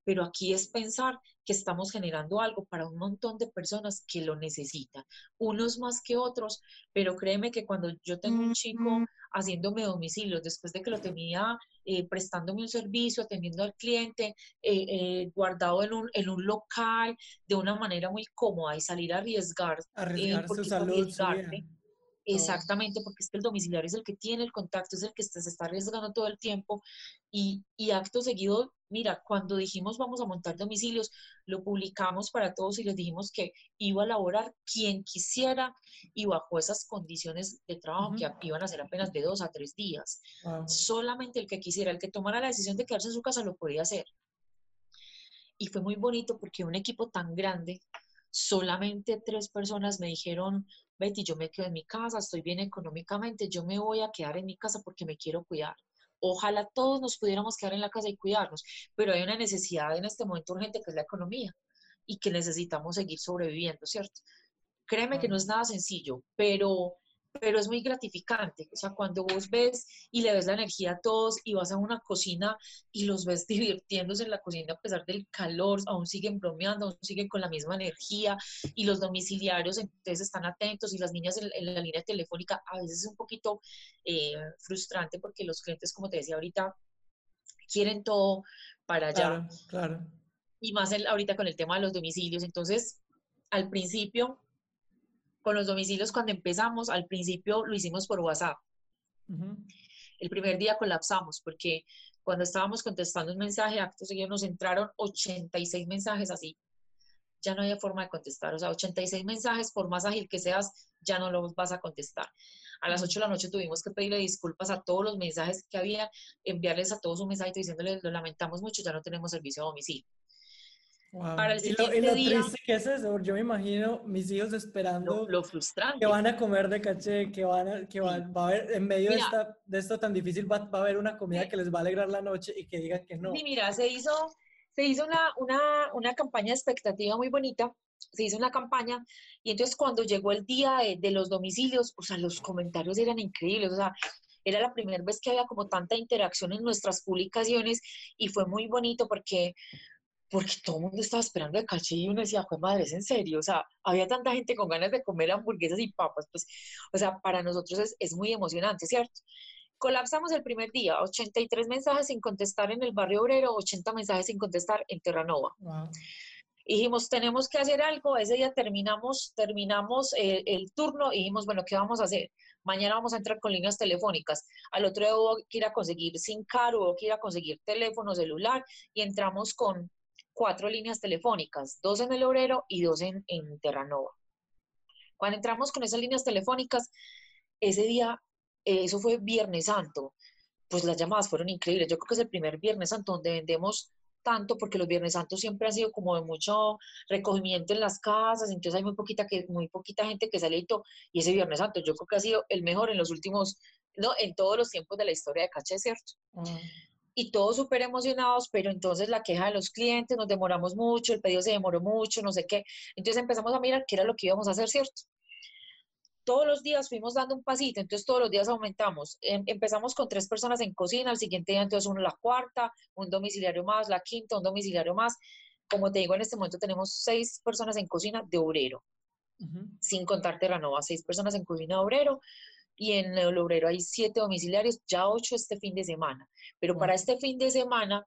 Pero aquí es pensar que estamos generando algo para un montón de personas que lo necesitan, unos más que otros, pero créeme que cuando yo tengo un chico haciéndome domicilios, después de que lo tenía eh, prestándome un servicio, atendiendo al cliente, eh, eh, guardado en un, en un local de una manera muy cómoda y salir a arriesgar. Arriesgar su salud, Exactamente, porque es que el domiciliario es el que tiene el contacto, es el que se está arriesgando todo el tiempo y, y, acto seguido, mira, cuando dijimos vamos a montar domicilios, lo publicamos para todos y les dijimos que iba a laborar quien quisiera y bajo esas condiciones de trabajo que iban a ser apenas de dos a tres días. Solamente el que quisiera, el que tomara la decisión de quedarse en su casa lo podía hacer. Y fue muy bonito porque un equipo tan grande, solamente tres personas me dijeron, Betty, yo me quedo en mi casa, estoy bien económicamente, yo me voy a quedar en mi casa porque me quiero cuidar. Ojalá todos nos pudiéramos quedar en la casa y cuidarnos, pero hay una necesidad en este momento urgente que es la economía y que necesitamos seguir sobreviviendo, ¿cierto? Créeme que no es nada sencillo, pero pero es muy gratificante. O sea, cuando vos ves y le ves la energía a todos y vas a una cocina y los ves divirtiéndose en la cocina a pesar del calor, aún siguen bromeando, aún siguen con la misma energía y los domiciliarios entonces están atentos y las niñas en, la línea telefónica a veces es un poquito eh, frustrante porque los clientes, como te decía ahorita, quieren todo para allá. Claro, claro. Y más ahorita con el tema de los domicilios. Entonces, al principio con los domicilios cuando empezamos, al principio lo hicimos por WhatsApp. El primer día colapsamos porque cuando estábamos contestando un mensaje, acto seguido nos entraron 86 mensajes así. Ya no había forma de contestar. O sea, 86 mensajes, por más ágil que seas, ya no los vas a contestar. A las 8 de la noche tuvimos que pedirle disculpas a todos los mensajes que había, enviarles a todos un mensaje diciéndoles, lo lamentamos mucho, ya no tenemos servicio a domicilio. Para el siguiente y lo, triste que es eso, yo me imagino mis hijos esperando lo, frustrante. que van a comer de caché, que van a, que van, va a haber, en medio de, esta, de, esto tan difícil, va, va, a haber una comida que les va a alegrar la noche y que digan que no. Sí, mira, se hizo, se hizo una, una, una campaña de expectativa muy bonita, se hizo una campaña y entonces cuando llegó el día de, de los domicilios, o sea, los comentarios eran increíbles, o sea, era la primera vez que había como tanta interacción en nuestras publicaciones y fue muy bonito porque porque todo el mundo estaba esperando el caché y uno decía, pues madre, es en serio, o sea, había tanta gente con ganas de comer hamburguesas y papas, pues, o sea, para nosotros es, es muy emocionante, ¿cierto? Colapsamos el primer día, 83 mensajes sin contestar en el barrio obrero, 80 mensajes sin contestar en Terranova. dijimos, tenemos que hacer algo, ese día terminamos, terminamos el, el turno y dijimos, bueno, ¿qué vamos a hacer? Mañana vamos a entrar con líneas telefónicas. Al otro día hubo que ir a conseguir sin caro, hubo que ir a conseguir teléfono celular y entramos con cuatro líneas telefónicas, dos en el obrero y dos en, en Terranova. Cuando entramos con esas líneas telefónicas, ese día, eh, eso fue Viernes Santo, pues las llamadas fueron increíbles. Yo creo que es el primer Viernes Santo donde vendemos tanto porque los Viernes Santos siempre han sido como de mucho recogimiento en las casas, entonces hay muy poquita, que, muy poquita gente que sale y todo, y ese Viernes Santo yo creo que ha sido el mejor en los últimos, no, en todos los tiempos de la historia de Caché, ¿cierto? Mm y todos súper emocionados, pero entonces la queja de los clientes, nos demoramos mucho, el pedido se demoró mucho, no sé qué. Entonces empezamos a mirar qué era lo que íbamos a hacer, ¿cierto? Todos los días fuimos dando un pasito, entonces todos los días aumentamos. Em, empezamos con tres personas en cocina, al siguiente día entonces uno la cuarta, un domiciliario más, la quinta, un domiciliario más. Como te digo, en este momento tenemos seis personas en cocina de obrero, sin contar Terranova, seis personas en cocina de obrero, y en el obrero hay siete domiciliarios, ya ocho este fin de semana. Pero para este fin de semana,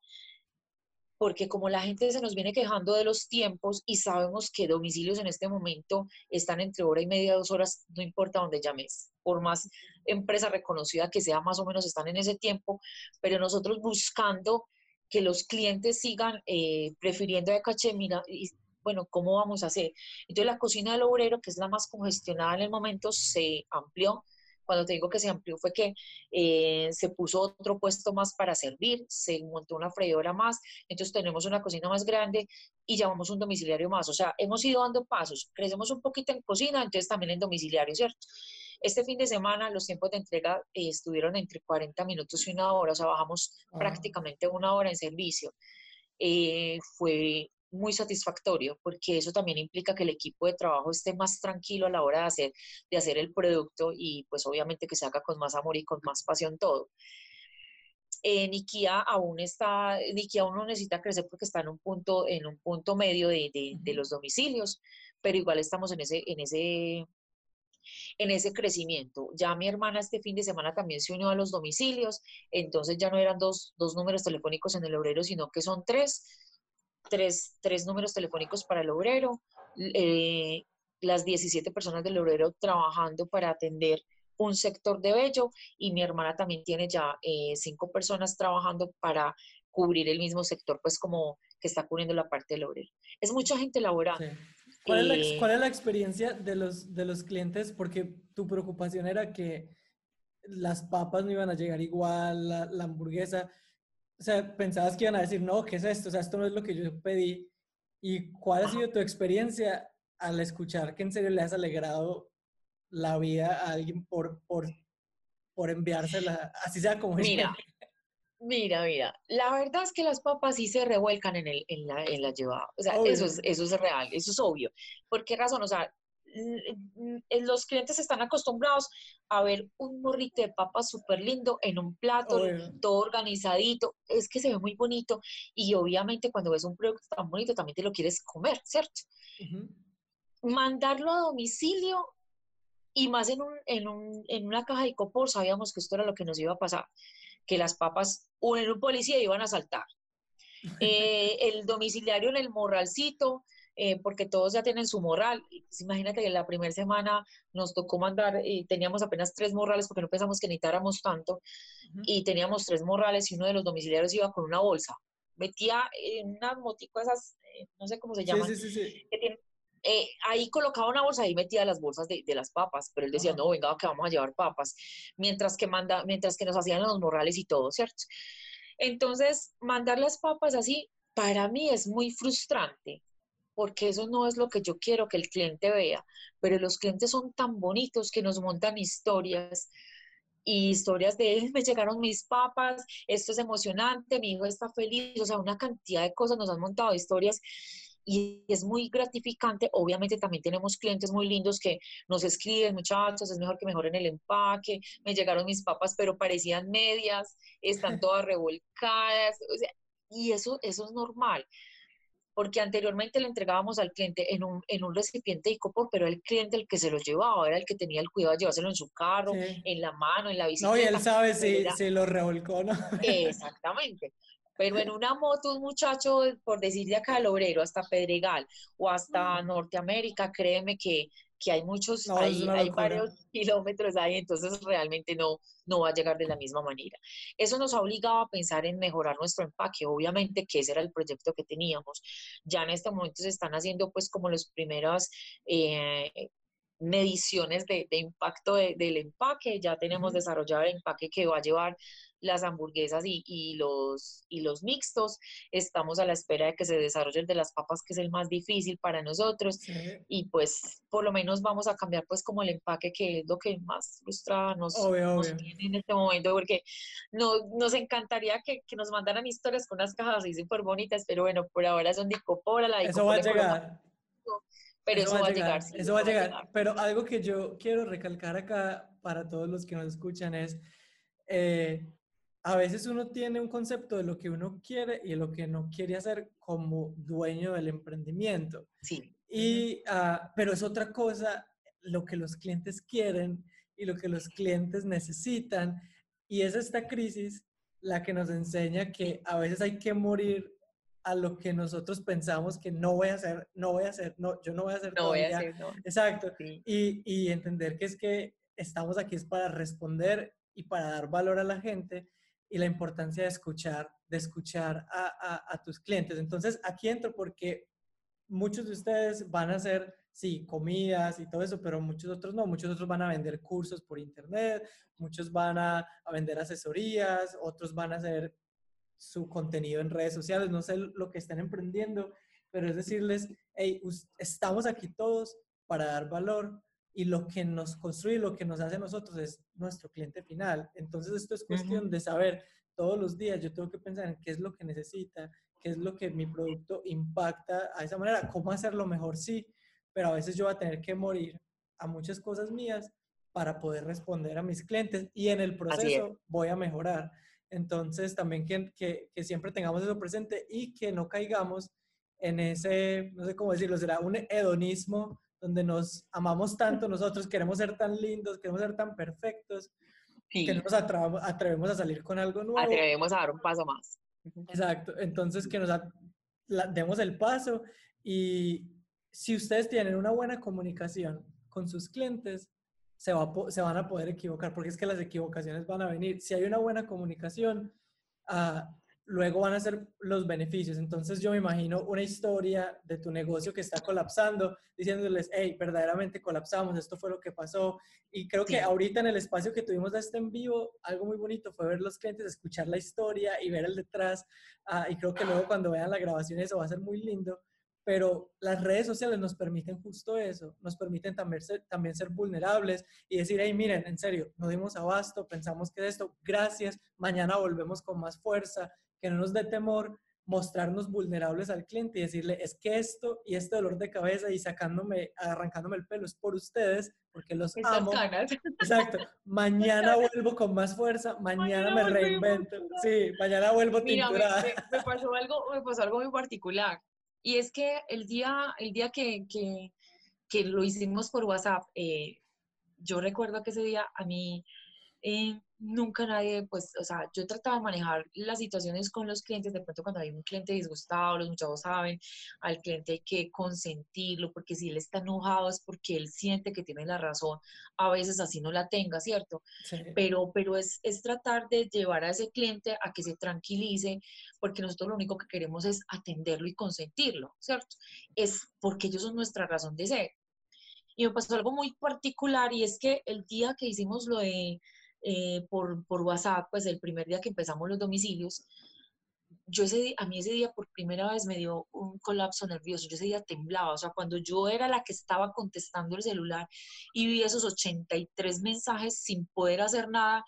porque como la gente se nos viene quejando de los tiempos y sabemos que domicilios en este momento están entre hora y media, dos horas, no importa dónde llames, por más empresa reconocida que sea, más o menos están en ese tiempo, pero nosotros buscando que los clientes sigan eh, prefiriendo de caché, mira, y, bueno, ¿cómo vamos a hacer? Entonces la cocina del obrero, que es la más congestionada en el momento, se amplió cuando te digo que se amplió fue que eh, se puso otro puesto más para servir, se montó una freidora más, entonces tenemos una cocina más grande y llamamos un domiciliario más. O sea, hemos ido dando pasos, crecemos un poquito en cocina, entonces también en domiciliario, ¿cierto? Este fin de semana los tiempos de entrega eh, estuvieron entre 40 minutos y una hora, o sea, bajamos ah. prácticamente una hora en servicio. Eh, fue muy satisfactorio porque eso también implica que el equipo de trabajo esté más tranquilo a la hora de hacer, de hacer el producto y pues obviamente que se haga con más amor y con más pasión todo. En IKEA aún está, IKEA aún no necesita crecer porque está en un punto, en un punto medio de, de, los domicilios, pero igual estamos en ese, en ese, en ese crecimiento. Ya mi hermana este fin de semana también se unió a los domicilios, entonces ya no eran dos, dos números telefónicos en el obrero, sino que son tres tres, tres números telefónicos para el obrero, eh, las 17 personas del obrero trabajando para atender un sector de Bello y mi hermana también tiene ya eh, cinco personas trabajando para cubrir el mismo sector, pues como que está cubriendo la parte del obrero. Es mucha gente laborando. ¿Cuál, es la, ¿Cuál, es la, experiencia de los, de los clientes? Porque tu preocupación era que las papas no iban a llegar igual, la, la hamburguesa o sea, pensabas que iban a decir, no, ¿qué es esto? O sea, esto no es lo que yo pedí. ¿Y cuál ha sido tu experiencia al escuchar que en serio le has alegrado la vida a alguien por, por, por enviársela, así sea como Mira, mira, mira, la verdad es que las papas sí se revuelcan en, el, en, la, en la llevada. O sea, eso es, eso es real, eso es obvio. ¿Por qué razón? O sea, los clientes están acostumbrados a ver un morrito de papa súper lindo en un plato, todo organizadito, es que se ve muy bonito y obviamente cuando ves un producto tan bonito también te lo quieres comer, ¿cierto? Mandarlo a domicilio y más en, un, en, un, en una caja de copor sabíamos que esto era lo que nos iba a pasar, que las papas o en un policía iban a saltar. Eh, el domiciliario en el morralcito, eh, porque todos ya tienen su morral. Pues, imagínate que la primera semana nos tocó mandar, y teníamos apenas tres morrales porque no pensamos que necesitáramos tanto, y teníamos tres morrales y uno de los domiciliarios iba con una bolsa. Metía en una motico esas, eh, no sé cómo se llaman, eh, ahí colocaba una bolsa y metía las bolsas de, las papas, pero él decía, no, venga, que vamos a llevar papas, mientras que, manda, mientras que nos hacían los morrales y todo, ¿cierto? Entonces, mandar las papas así, para mí es muy frustrante, porque eso no es lo que yo quiero que el cliente vea, pero los clientes son tan bonitos que nos montan historias y historias de me llegaron mis papas, esto es emocionante, mi hijo está feliz, o sea, una cantidad de cosas nos han montado historias y es muy gratificante. Obviamente también tenemos clientes muy lindos que nos escriben, muchachos, es mejor que mejoren el empaque, me llegaron mis papas, pero parecían medias, están todas revolcadas, o sea, y eso, eso es normal porque anteriormente le entregábamos al cliente en un, en un recipiente de copor, pero el cliente el que se lo llevaba, era el que tenía el cuidado de llevárselo en su carro, en la mano, en la bicicleta. No, y él sabe si, si lo revolcó, ¿no? Exactamente. Pero en una moto, un muchacho, por decir de acá al obrero, hasta Pedregal o hasta mm. Norteamérica, créeme que que hay muchos, hay, varios kilómetros ahí, entonces realmente no, no va a llegar de la misma manera. Eso nos ha obligado a pensar en mejorar nuestro empaque, obviamente que ese era el proyecto que teníamos. Ya en este momento se están haciendo pues como las primeras eh, mediciones de, impacto del empaque, ya tenemos desarrollado el empaque que va a llevar las hamburguesas y, los, y los mixtos. Estamos a la espera de que se desarrolle el de las papas, que es el más difícil para nosotros. Y pues por lo menos vamos a cambiar pues como el empaque, que es lo que más frustra nos, tiene en este momento, porque no, nos encantaría que, nos mandaran historias con unas cajas así súper bonitas, pero bueno, por ahora son de copora, la Eso va a llegar. Pero eso, va a llegar. eso va a llegar. Pero algo que yo quiero recalcar acá para todos los que nos escuchan es, eh, a veces uno tiene un concepto de lo que uno quiere y lo que no quiere hacer como dueño del emprendimiento. Sí. Y, ah, pero es otra cosa lo que los clientes quieren y lo que los clientes necesitan. Y es esta crisis la que nos enseña que a veces hay que morir a lo que nosotros pensamos que no voy a hacer, no voy a hacer, no, yo no voy a hacer no Voy a hacer, no. Exacto. Y, y entender que es que estamos aquí es para responder y para dar valor a la gente y la importancia de escuchar, de escuchar a, a, a, tus clientes. Entonces, aquí entro porque muchos de ustedes van a hacer, sí, comidas y todo eso, pero muchos otros no. Muchos otros van a vender cursos por internet, muchos van a, a vender asesorías, otros van a hacer su contenido en redes sociales, no sé lo que están emprendiendo, pero es decirles, hey, estamos aquí todos para dar valor y lo que nos construye, lo que nos hace a nosotros es nuestro cliente final. Entonces esto es cuestión de saber todos los días, yo tengo que pensar en qué es lo que necesita, qué es lo que mi producto impacta a esa manera, cómo hacerlo mejor, sí, pero a veces yo voy a tener que morir a muchas cosas mías para poder responder a mis clientes y en el proceso voy a mejorar. Entonces, también que, que, que, siempre tengamos eso presente y que no caigamos en ese, no sé cómo decirlo, será un hedonismo donde nos amamos tanto nosotros, queremos ser tan lindos, queremos ser tan perfectos, que nos atrevemos, a salir con algo nuevo. Atrevemos a dar un paso más. Exacto, entonces que nos demos el paso y si ustedes tienen una buena comunicación con sus clientes, se, va, se van a poder equivocar, porque es que las equivocaciones van a venir. Si hay una buena comunicación, uh, luego van a ser los beneficios. Entonces yo me imagino una historia de tu negocio que está colapsando, diciéndoles, hey, verdaderamente colapsamos, esto fue lo que pasó. Y creo que ahorita en el espacio que tuvimos de este en vivo, algo muy bonito fue ver los clientes, escuchar la historia y ver el detrás. Uh, y creo que luego cuando vean la grabación eso va a ser muy lindo pero las redes sociales nos permiten justo eso, nos permiten también ser, también ser vulnerables y decir, hey, miren, en serio, no dimos abasto, pensamos que esto, gracias, mañana volvemos con más fuerza, que no nos dé temor mostrarnos vulnerables al cliente y decirle, es que esto y este dolor de cabeza y sacándome, arrancándome el pelo es por ustedes, porque los amo. Exacto. Mañana vuelvo con más fuerza, mañana, me reinvento. Sí, mañana vuelvo Mira, me, pasó algo, me pasó algo muy particular. Y es que el día, el día que, que, que lo hicimos por WhatsApp, eh, yo recuerdo que ese día a mí eh, nunca nadie, pues, o sea, yo trataba de manejar las situaciones con los clientes, de pronto cuando hay un cliente disgustado, los muchachos saben, al cliente hay que consentirlo, porque si él está enojado es porque él siente que tiene la razón, a veces así no la tenga, ¿cierto? Pero, pero es, es tratar de llevar a ese cliente a que se tranquilice, porque nosotros lo único que queremos es atenderlo y consentirlo, ¿cierto? Es porque ellos son nuestra razón de ser. Y me pasó algo muy particular y es que el día que hicimos lo de eh, por, por, WhatsApp, pues el primer día que empezamos los domicilios, yo ese, a mí ese día por primera vez me dio un colapso nervioso, yo ese día temblaba, o sea, cuando yo era la que estaba contestando el celular y vi esos 83 mensajes sin poder hacer nada,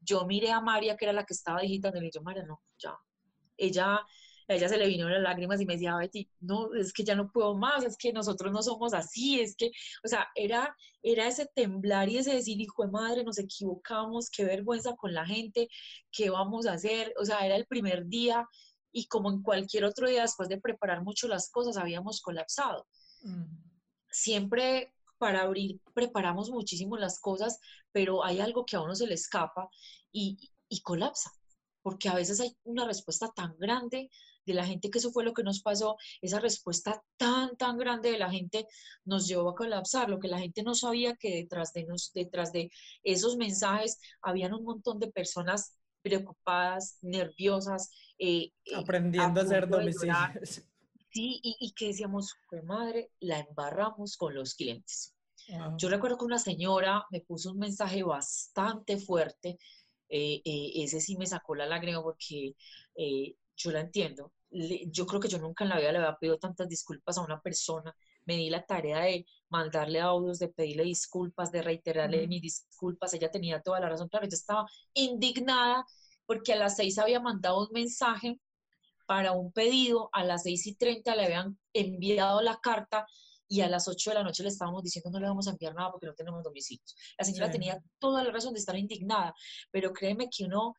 yo miré a María, que era la que estaba digitando, y dijo, María, no, ya, ella a ella se le vino las lágrimas y me decía, Betty, no, es que ya no puedo más, es que nosotros no somos así, es que, o sea, era, era ese temblar y ese decir, hijo de madre, nos equivocamos, qué vergüenza con la gente, qué vamos a hacer, o sea, era el primer día y como en cualquier otro día, después de preparar mucho las cosas, habíamos colapsado. Mm. Siempre para abrir preparamos muchísimo las cosas, pero hay algo que a uno se le escapa y, y colapsa porque a veces hay una respuesta tan grande de la gente que eso fue lo que nos pasó, esa respuesta tan, tan grande de la gente nos llevó a colapsar, lo que la gente no sabía que detrás de, nos, detrás de esos mensajes habían un montón de personas preocupadas, nerviosas. Eh, eh, Aprendiendo a, hacer domicilios. Sí, y, que decíamos, madre, la embarramos con los clientes. Yo recuerdo que una señora me puso un mensaje bastante fuerte, eh, ese sí me sacó la lágrima porque yo la entiendo. yo creo que yo nunca en la vida le había pedido tantas disculpas a una persona. Me di la tarea de mandarle audios, de pedirle disculpas, de reiterarle mis disculpas. Ella tenía toda la razón. Claro, ella estaba indignada porque a las seis había mandado un mensaje para un pedido, a las seis y treinta le habían enviado la carta y a las ocho de la noche le estábamos diciendo no le vamos a enviar nada porque no tenemos domicilios. La señora tenía toda la razón de estar indignada, pero créeme que uno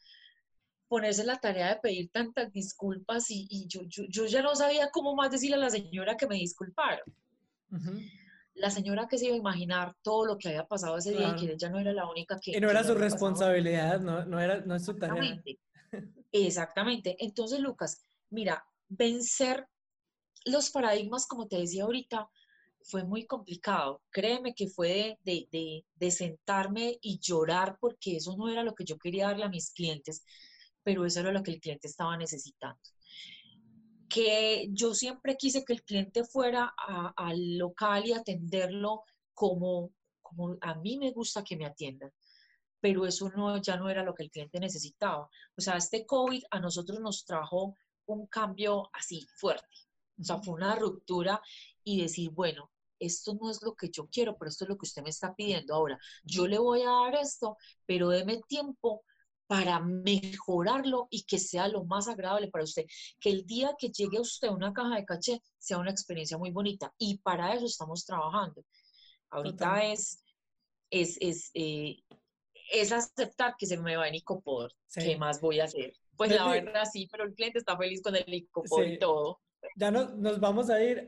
ponerse la tarea de pedir tantas disculpas y, yo, yo, ya no sabía cómo más decirle a la señora que me disculparon. La señora que se iba a imaginar todo lo que había pasado ese día y que ella no era la única que... Y no era su responsabilidad, no, no, era, no es su tarea. Exactamente. Exactamente. Entonces, Lucas, mira, vencer los paradigmas, como te decía ahorita, fue muy complicado. Créeme que fue de, de, sentarme y llorar porque eso no era lo que yo quería darle a mis clientes, pero eso era lo que el cliente estaba necesitando. Que yo siempre quise que el cliente fuera al local y atenderlo como, como a mí me gusta que me atiendan pero eso no, ya no era lo que el cliente necesitaba. O sea, este COVID a nosotros nos trajo un cambio así fuerte. O sea, fue una ruptura y decir, bueno, esto no es lo que yo quiero, pero esto es lo que usted me está pidiendo. Ahora, yo le voy a dar esto, pero deme tiempo para mejorarlo y que sea lo más agradable para usted. Que el día que llegue a usted una caja de caché sea una experiencia muy bonita. Y para eso estamos trabajando. Ahorita es, es, es, eh, es aceptar que se me va en Icopor. ¿Qué más voy a hacer? Pues la verdad sí, pero el cliente está feliz con el Icopor y todo. Ya nos vamos a ir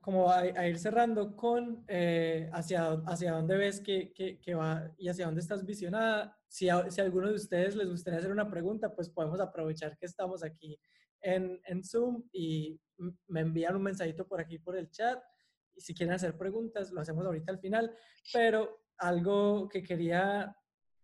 como a, ir cerrando con eh, hacia, hacia dónde ves que, que, va y hacia dónde estás visionada. Si a, si a alguno de ustedes les gustaría hacer una pregunta, pues podemos aprovechar que estamos aquí en, en Zoom y me envían un mensajito por aquí por el chat. Y si quieren hacer preguntas, lo hacemos ahorita al final. Pero algo que quería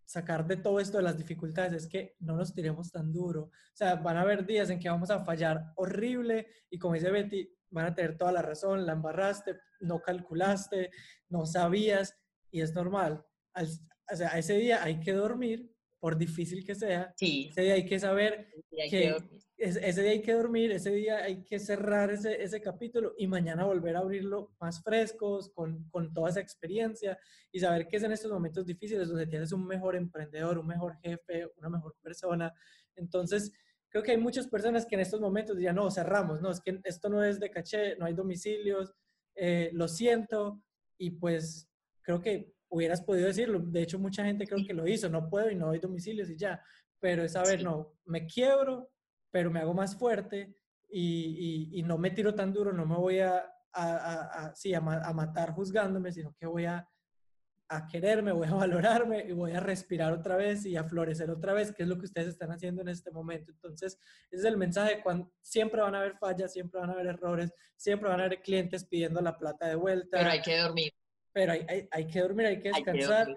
sacar de todo esto de las dificultades es que no nos tiremos tan duro. O sea, van a haber días en que vamos a fallar horrible y como dice Betty, van a tener toda la razón, la embarraste, no calculaste, no sabías y es normal. o sea, ese día hay que dormir, por difícil que sea. Sí. Ese día hay que saber que, ese día hay que dormir, ese día hay que cerrar ese, ese capítulo y mañana volver a abrirlo más frescos, con, con, toda esa experiencia y saber que es en estos momentos difíciles donde tienes un mejor emprendedor, un mejor jefe, una mejor persona. Entonces, creo que hay muchas personas que en estos momentos ya no, cerramos, no, es que esto no es de caché, no hay domicilios, eh, lo siento y pues creo que hubieras podido decirlo. De hecho, mucha gente creo que lo hizo, no puedo y no doy domicilios y ya. Pero es saber, no, me quiebro, pero me hago más fuerte y, y, no me tiro tan duro, no me voy a, a, a, sí, a, matar juzgándome, sino que voy a, a quererme, voy a valorarme y voy a respirar otra vez y a florecer otra vez, que es lo que ustedes están haciendo en este momento. Entonces, ese es el mensaje, cuando siempre van a haber fallas, siempre van a haber errores, siempre van a haber clientes pidiendo la plata de vuelta. Pero hay que dormir. Pero hay, hay, hay que dormir, hay que descansar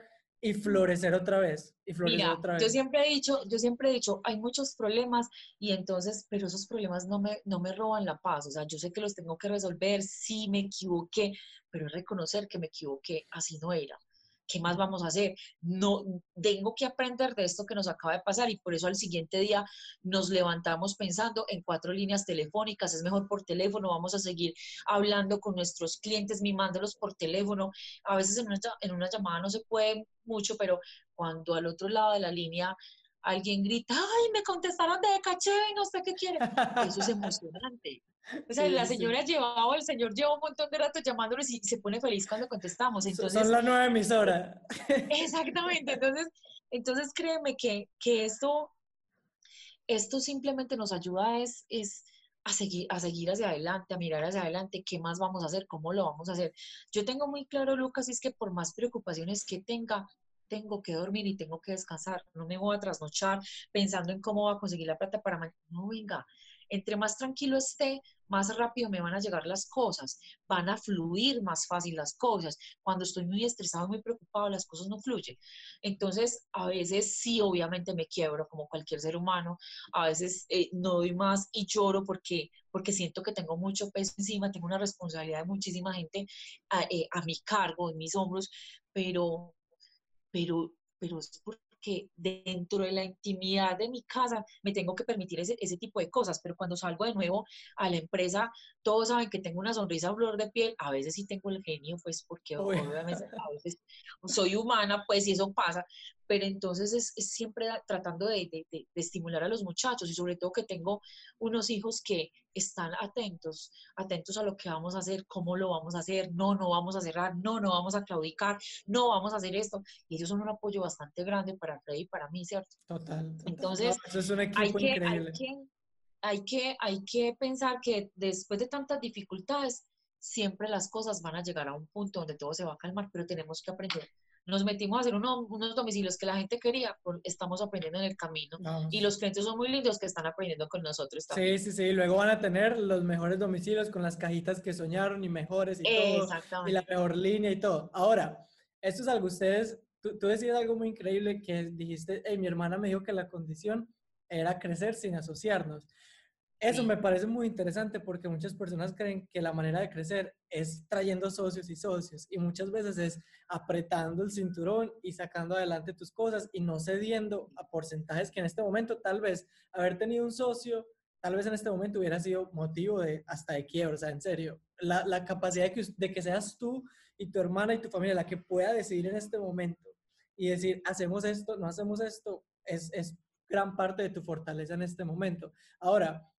y florecer otra vez. Y florecer otra vez. Yo siempre he dicho, yo siempre he dicho, hay muchos problemas y entonces, pero esos problemas no me, no me roban la paz. O sea, yo sé que los tengo que resolver, sí me equivoqué, pero reconocer que me equivoqué, así no era. ¿Qué más vamos a hacer? No, tengo que aprender de esto que nos acaba de pasar y por eso al siguiente día nos levantamos pensando en cuatro líneas telefónicas, es mejor por teléfono, vamos a seguir hablando con nuestros clientes, mimándolos por teléfono. A veces en una, en una llamada no se puede mucho, pero cuando al otro lado de la línea alguien grita, ay, me contestaron de caché, no sé qué quiere. Eso es emocionante. O sea, la señora llevaba, o el señor lleva un montón de rato llamándonos y se pone feliz cuando contestamos. Entonces, Son las nueve emisoras. Exactamente. Entonces, entonces créeme que, que esto, esto simplemente nos ayuda es, es a seguir, a seguir hacia adelante, a mirar hacia adelante, qué más vamos a hacer, cómo lo vamos a hacer. Yo tengo muy claro, Lucas, es que por más preocupaciones que tenga, tengo que dormir y tengo que descansar. No me voy a trasnochar pensando en cómo voy a conseguir la plata para mañana. No, venga, entre más tranquilo esté, más rápido me van a llegar las cosas, van a fluir más fácil las cosas. Cuando estoy muy estresado, muy preocupado, las cosas no fluyen. Entonces, a veces sí, obviamente me quiebro como cualquier ser humano, a veces eh, no doy más y lloro porque, porque siento que tengo mucho peso encima, tengo una responsabilidad de muchísima gente a, eh, a mi cargo, en mis hombros, pero, pero, pero es por, que dentro de la intimidad de mi casa me tengo que permitir ese, ese tipo de cosas, pero cuando salgo de nuevo a la empresa, todos saben que tengo una sonrisa flor de piel, a veces sí tengo el genio, pues porque obviamente a veces soy humana, pues y eso pasa, pero entonces es, siempre tratando de, de, estimular a los muchachos y sobre todo que tengo unos hijos que están atentos, atentos a lo que vamos a hacer, cómo lo vamos a hacer, no, no vamos a cerrar, no, no vamos a claudicar, no vamos a hacer esto. Y ellos son un apoyo bastante grande para Freddy y para mí, ¿cierto? Total. Entonces, es un equipo hay, que, increíble. hay que, hay que pensar que después de tantas dificultades, siempre las cosas van a llegar a un punto donde todo se va a calmar, pero tenemos que aprender nos metimos a hacer unos domicilios que la gente quería, estamos aprendiendo en el camino. Y los clientes son muy lindos que están aprendiendo con nosotros también. Sí, sí, sí. Luego van a tener los mejores domicilios con las cajitas que soñaron y mejores y todo. Y la mejor línea y todo. Ahora, esto es algo, ustedes, tú, tú decías algo muy increíble que dijiste, mi hermana me dijo que la condición era crecer sin asociarnos. Eso me parece muy interesante porque muchas personas creen que la manera de crecer es trayendo socios y socios y muchas veces es apretando el cinturón y sacando adelante tus cosas y no cediendo a porcentajes que en este momento tal vez haber tenido un socio, tal vez en este momento hubiera sido motivo de hasta de quiebra, o sea, en serio, la, la capacidad de que, de que seas tú y tu hermana y tu familia la que pueda decidir en este momento y decir, hacemos esto, no hacemos esto, es, es gran parte de tu fortaleza en este momento. Ahora,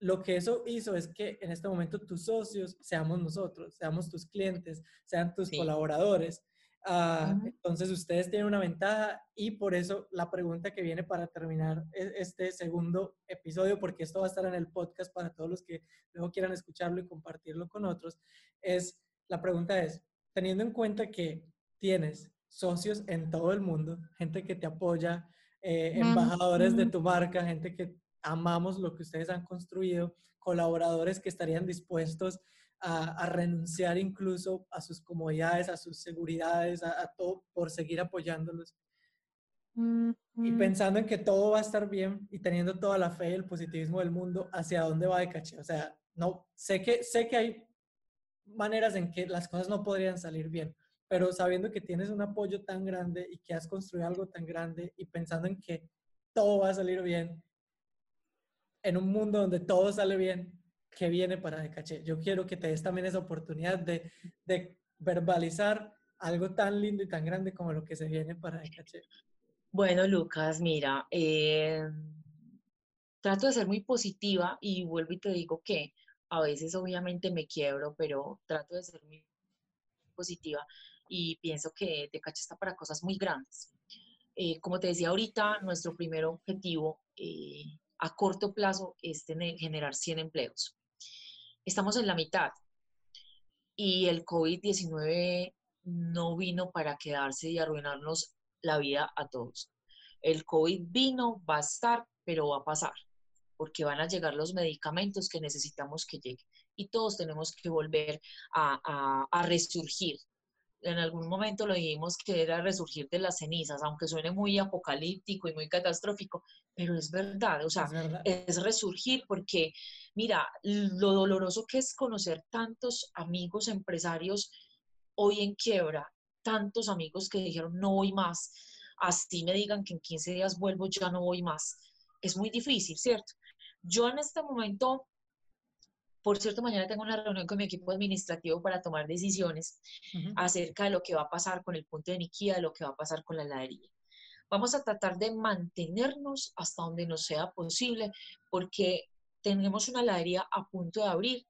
lo que eso hizo es que en este momento tus socios seamos nosotros, seamos tus clientes, sean tus colaboradores. Ah, entonces ustedes tienen una ventaja y por eso la pregunta que viene para terminar e, este segundo episodio, porque esto va a estar en el podcast para todos los que luego quieran escucharlo y compartirlo con otros, es, la pregunta es, teniendo en cuenta que tienes socios en todo el mundo, gente que te apoya, eh, embajadores de tu marca, gente que amamos lo que ustedes han construido, colaboradores que estarían dispuestos a, renunciar incluso a sus comodidades, a sus seguridades, a, todo por seguir apoyándolos. Y pensando en que todo va a estar bien y teniendo toda la fe y el positivismo del mundo, ¿hacia dónde va de caché? O sea, no, sé que, sé que hay maneras en que las cosas no podrían salir bien, pero sabiendo que tienes un apoyo tan grande y que has construido algo tan grande y pensando en que todo va a salir bien, en un mundo donde todo sale bien, ¿qué viene para Decaché? Yo quiero que te des también esa oportunidad de, de verbalizar algo tan lindo y tan grande como lo que se viene para Decaché. Bueno, Lucas, mira, eh, trato de ser muy positiva y vuelvo y te digo que a veces obviamente me quiebro, pero trato de ser muy positiva y pienso que Decaché está para cosas muy grandes. Eh, como te decía ahorita, nuestro primer objetivo eh, a corto plazo es generar 100 empleos. Estamos en la mitad y el COVID-19 no vino para quedarse y arruinarnos la vida a todos. El COVID vino, va a estar, pero va a pasar, porque van a llegar los medicamentos que necesitamos que lleguen y todos tenemos que volver a resurgir en algún momento lo dijimos que era resurgir de las cenizas, aunque suene muy apocalíptico y muy catastrófico, pero es verdad, o sea, es, resurgir porque, mira, lo doloroso que es conocer tantos amigos empresarios hoy en quiebra, tantos amigos que dijeron no voy más, así me digan que en 15 días vuelvo, ya no voy más. Es muy difícil, ¿cierto? Yo en este momento por cierto, mañana tengo una reunión con mi equipo administrativo para tomar decisiones acerca de lo que va a pasar con el punto de Niquía, de lo que va a pasar con la heladería. Vamos a tratar de mantenernos hasta donde nos sea posible, porque tenemos una heladería a punto de abrir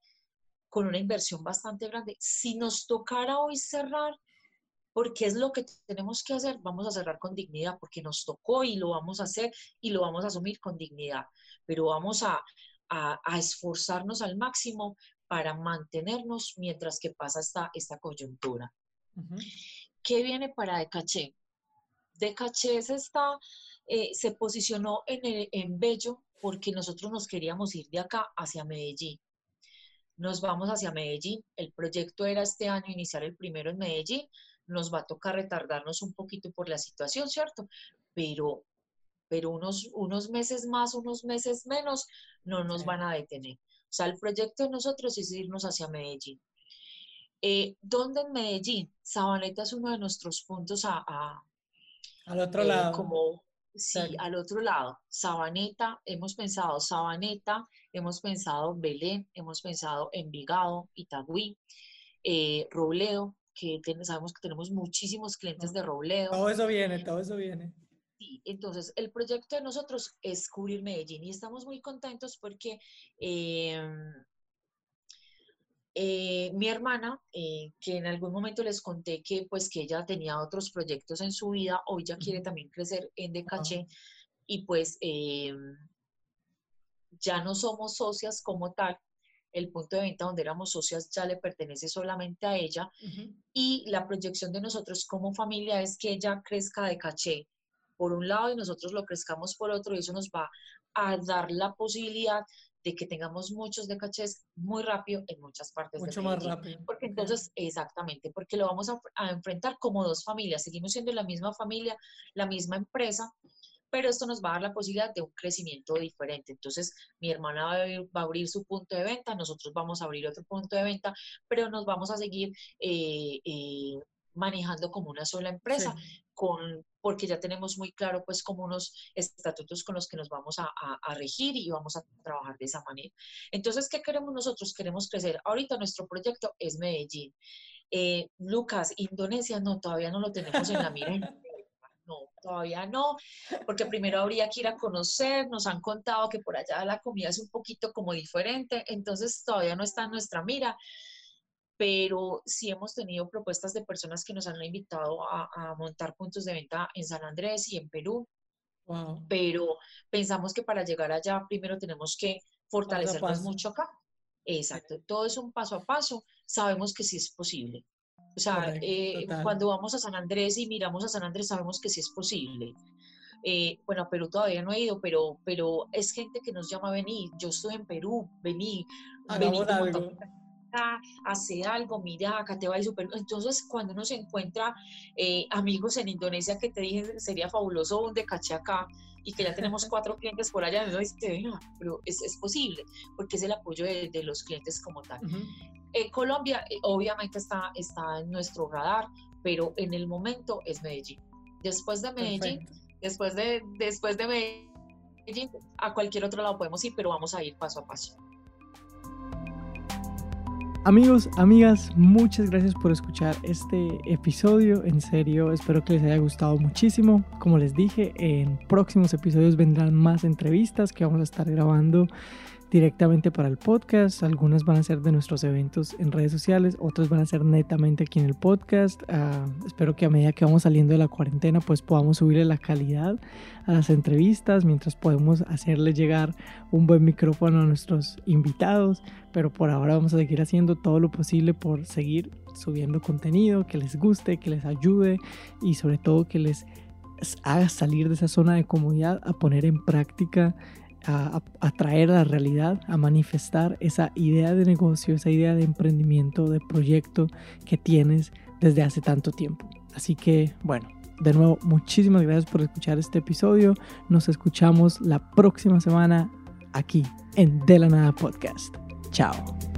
con una inversión bastante grande. Si nos tocara hoy cerrar, porque es lo que tenemos que hacer, vamos a cerrar con dignidad, porque nos tocó y lo vamos a hacer y lo vamos a asumir con dignidad. Pero vamos a, a, esforzarnos al máximo para mantenernos mientras que pasa esta, esta coyuntura. ¿Qué viene para Decaché? Decaché se, está, eh, se posicionó en, en Bello porque nosotros nos queríamos ir de acá hacia Medellín. Nos vamos hacia Medellín. El proyecto era este año iniciar el primero en Medellín. Nos va a tocar retardarnos un poquito por la situación, ¿cierto? Pero pero unos, unos meses más, unos meses menos, no nos van a detener. O sea, el proyecto de nosotros es irnos hacia Medellín. Eh, ¿Dónde en Medellín? Sabaneta es uno de nuestros puntos a... al otro eh, lado. Como, sí, al otro lado. Sabaneta, hemos pensado Sabaneta, hemos pensado Belén, hemos pensado Envigado, Itagüí, eh, Robledo, que sabemos que tenemos muchísimos clientes de Robledo. Todo eso viene, todo eso viene. Sí, entonces el proyecto de nosotros es cubrir Medellín y estamos muy contentos porque em, eh, mi hermana, eh, que en algún momento les conté que pues que ella tenía otros proyectos en su vida, hoy ya quiere también crecer en Decaché y pues em, ya no somos socias como tal, el punto de venta donde éramos socias ya le pertenece solamente a ella y la proyección de nosotros como familia es que ella crezca de caché por un lado y nosotros lo crezcamos por otro y eso nos va a dar la posibilidad de que tengamos muchos de cachés muy rápido en muchas partes Mucho más rápido. Porque entonces, exactamente, porque lo vamos a, a, enfrentar como dos familias. Seguimos siendo la misma familia, la misma empresa, pero esto nos va a dar la posibilidad de un crecimiento diferente. Entonces, mi hermana va a, abrir, su punto de venta, nosotros vamos a abrir otro punto de venta, pero nos vamos a seguir eh, eh, manejando como una sola empresa, con, porque ya tenemos muy claro pues como unos estatutos con los que nos vamos a, a, regir y vamos a trabajar de esa manera. Entonces, ¿qué queremos nosotros? Queremos crecer. Ahorita nuestro proyecto es Medellín. Eh, Lucas, Indonesia, no, todavía no lo tenemos en la mira. no, todavía no, porque primero habría que ir a conocer, nos han contado que por allá la comida es un poquito como diferente, entonces todavía no está en nuestra mira, pero sí hemos tenido propuestas de personas que nos han invitado a, montar puntos de venta en San Andrés y en Perú, pero pensamos que para llegar allá primero tenemos que fortalecernos mucho acá. Exacto, todo es un paso a paso, sabemos que sí es posible. O sea, eh, cuando vamos a San Andrés y miramos a San Andrés, sabemos que sí es posible. Eh, bueno, a Perú todavía no he ido, pero, pero es gente que nos llama a venir. Yo estoy en Perú, vení, vení algo. Hace algo, mira, acá te va a ir súper. Entonces, cuando uno se encuentra eh, amigos en Indonesia que te dije sería fabuloso un de caché acá y que ya tenemos cuatro clientes por allá, uno dice, pero es, es, posible, porque es el apoyo de, de los clientes como tal. Eh, Colombia eh, obviamente está, está en nuestro radar, pero en el momento es Medellín. Después de Medellín, después de, después de Medellín, a cualquier otro lado podemos ir, pero vamos a ir paso a paso. Amigos, amigas, muchas gracias por escuchar este episodio. En serio, espero que les haya gustado muchísimo. Como les dije, en próximos episodios vendrán más entrevistas que vamos a estar grabando directamente para el podcast, algunas van a ser de nuestros eventos en redes sociales, otras van a ser netamente aquí en el podcast. Ah, espero que a medida que vamos saliendo de la cuarentena pues podamos subirle la calidad a las entrevistas mientras podemos hacerle llegar un buen micrófono a nuestros invitados, pero por ahora vamos a seguir haciendo todo lo posible por seguir subiendo contenido que les guste, que les ayude y sobre todo que les haga salir de esa zona de comodidad a poner en práctica a, traer a la realidad, a manifestar esa idea de negocio, esa idea de emprendimiento, de proyecto que tienes desde hace tanto tiempo. Así que, bueno, de nuevo, muchísimas gracias por escuchar este episodio. Nos escuchamos la próxima semana aquí en De la Nada Podcast. Tchau!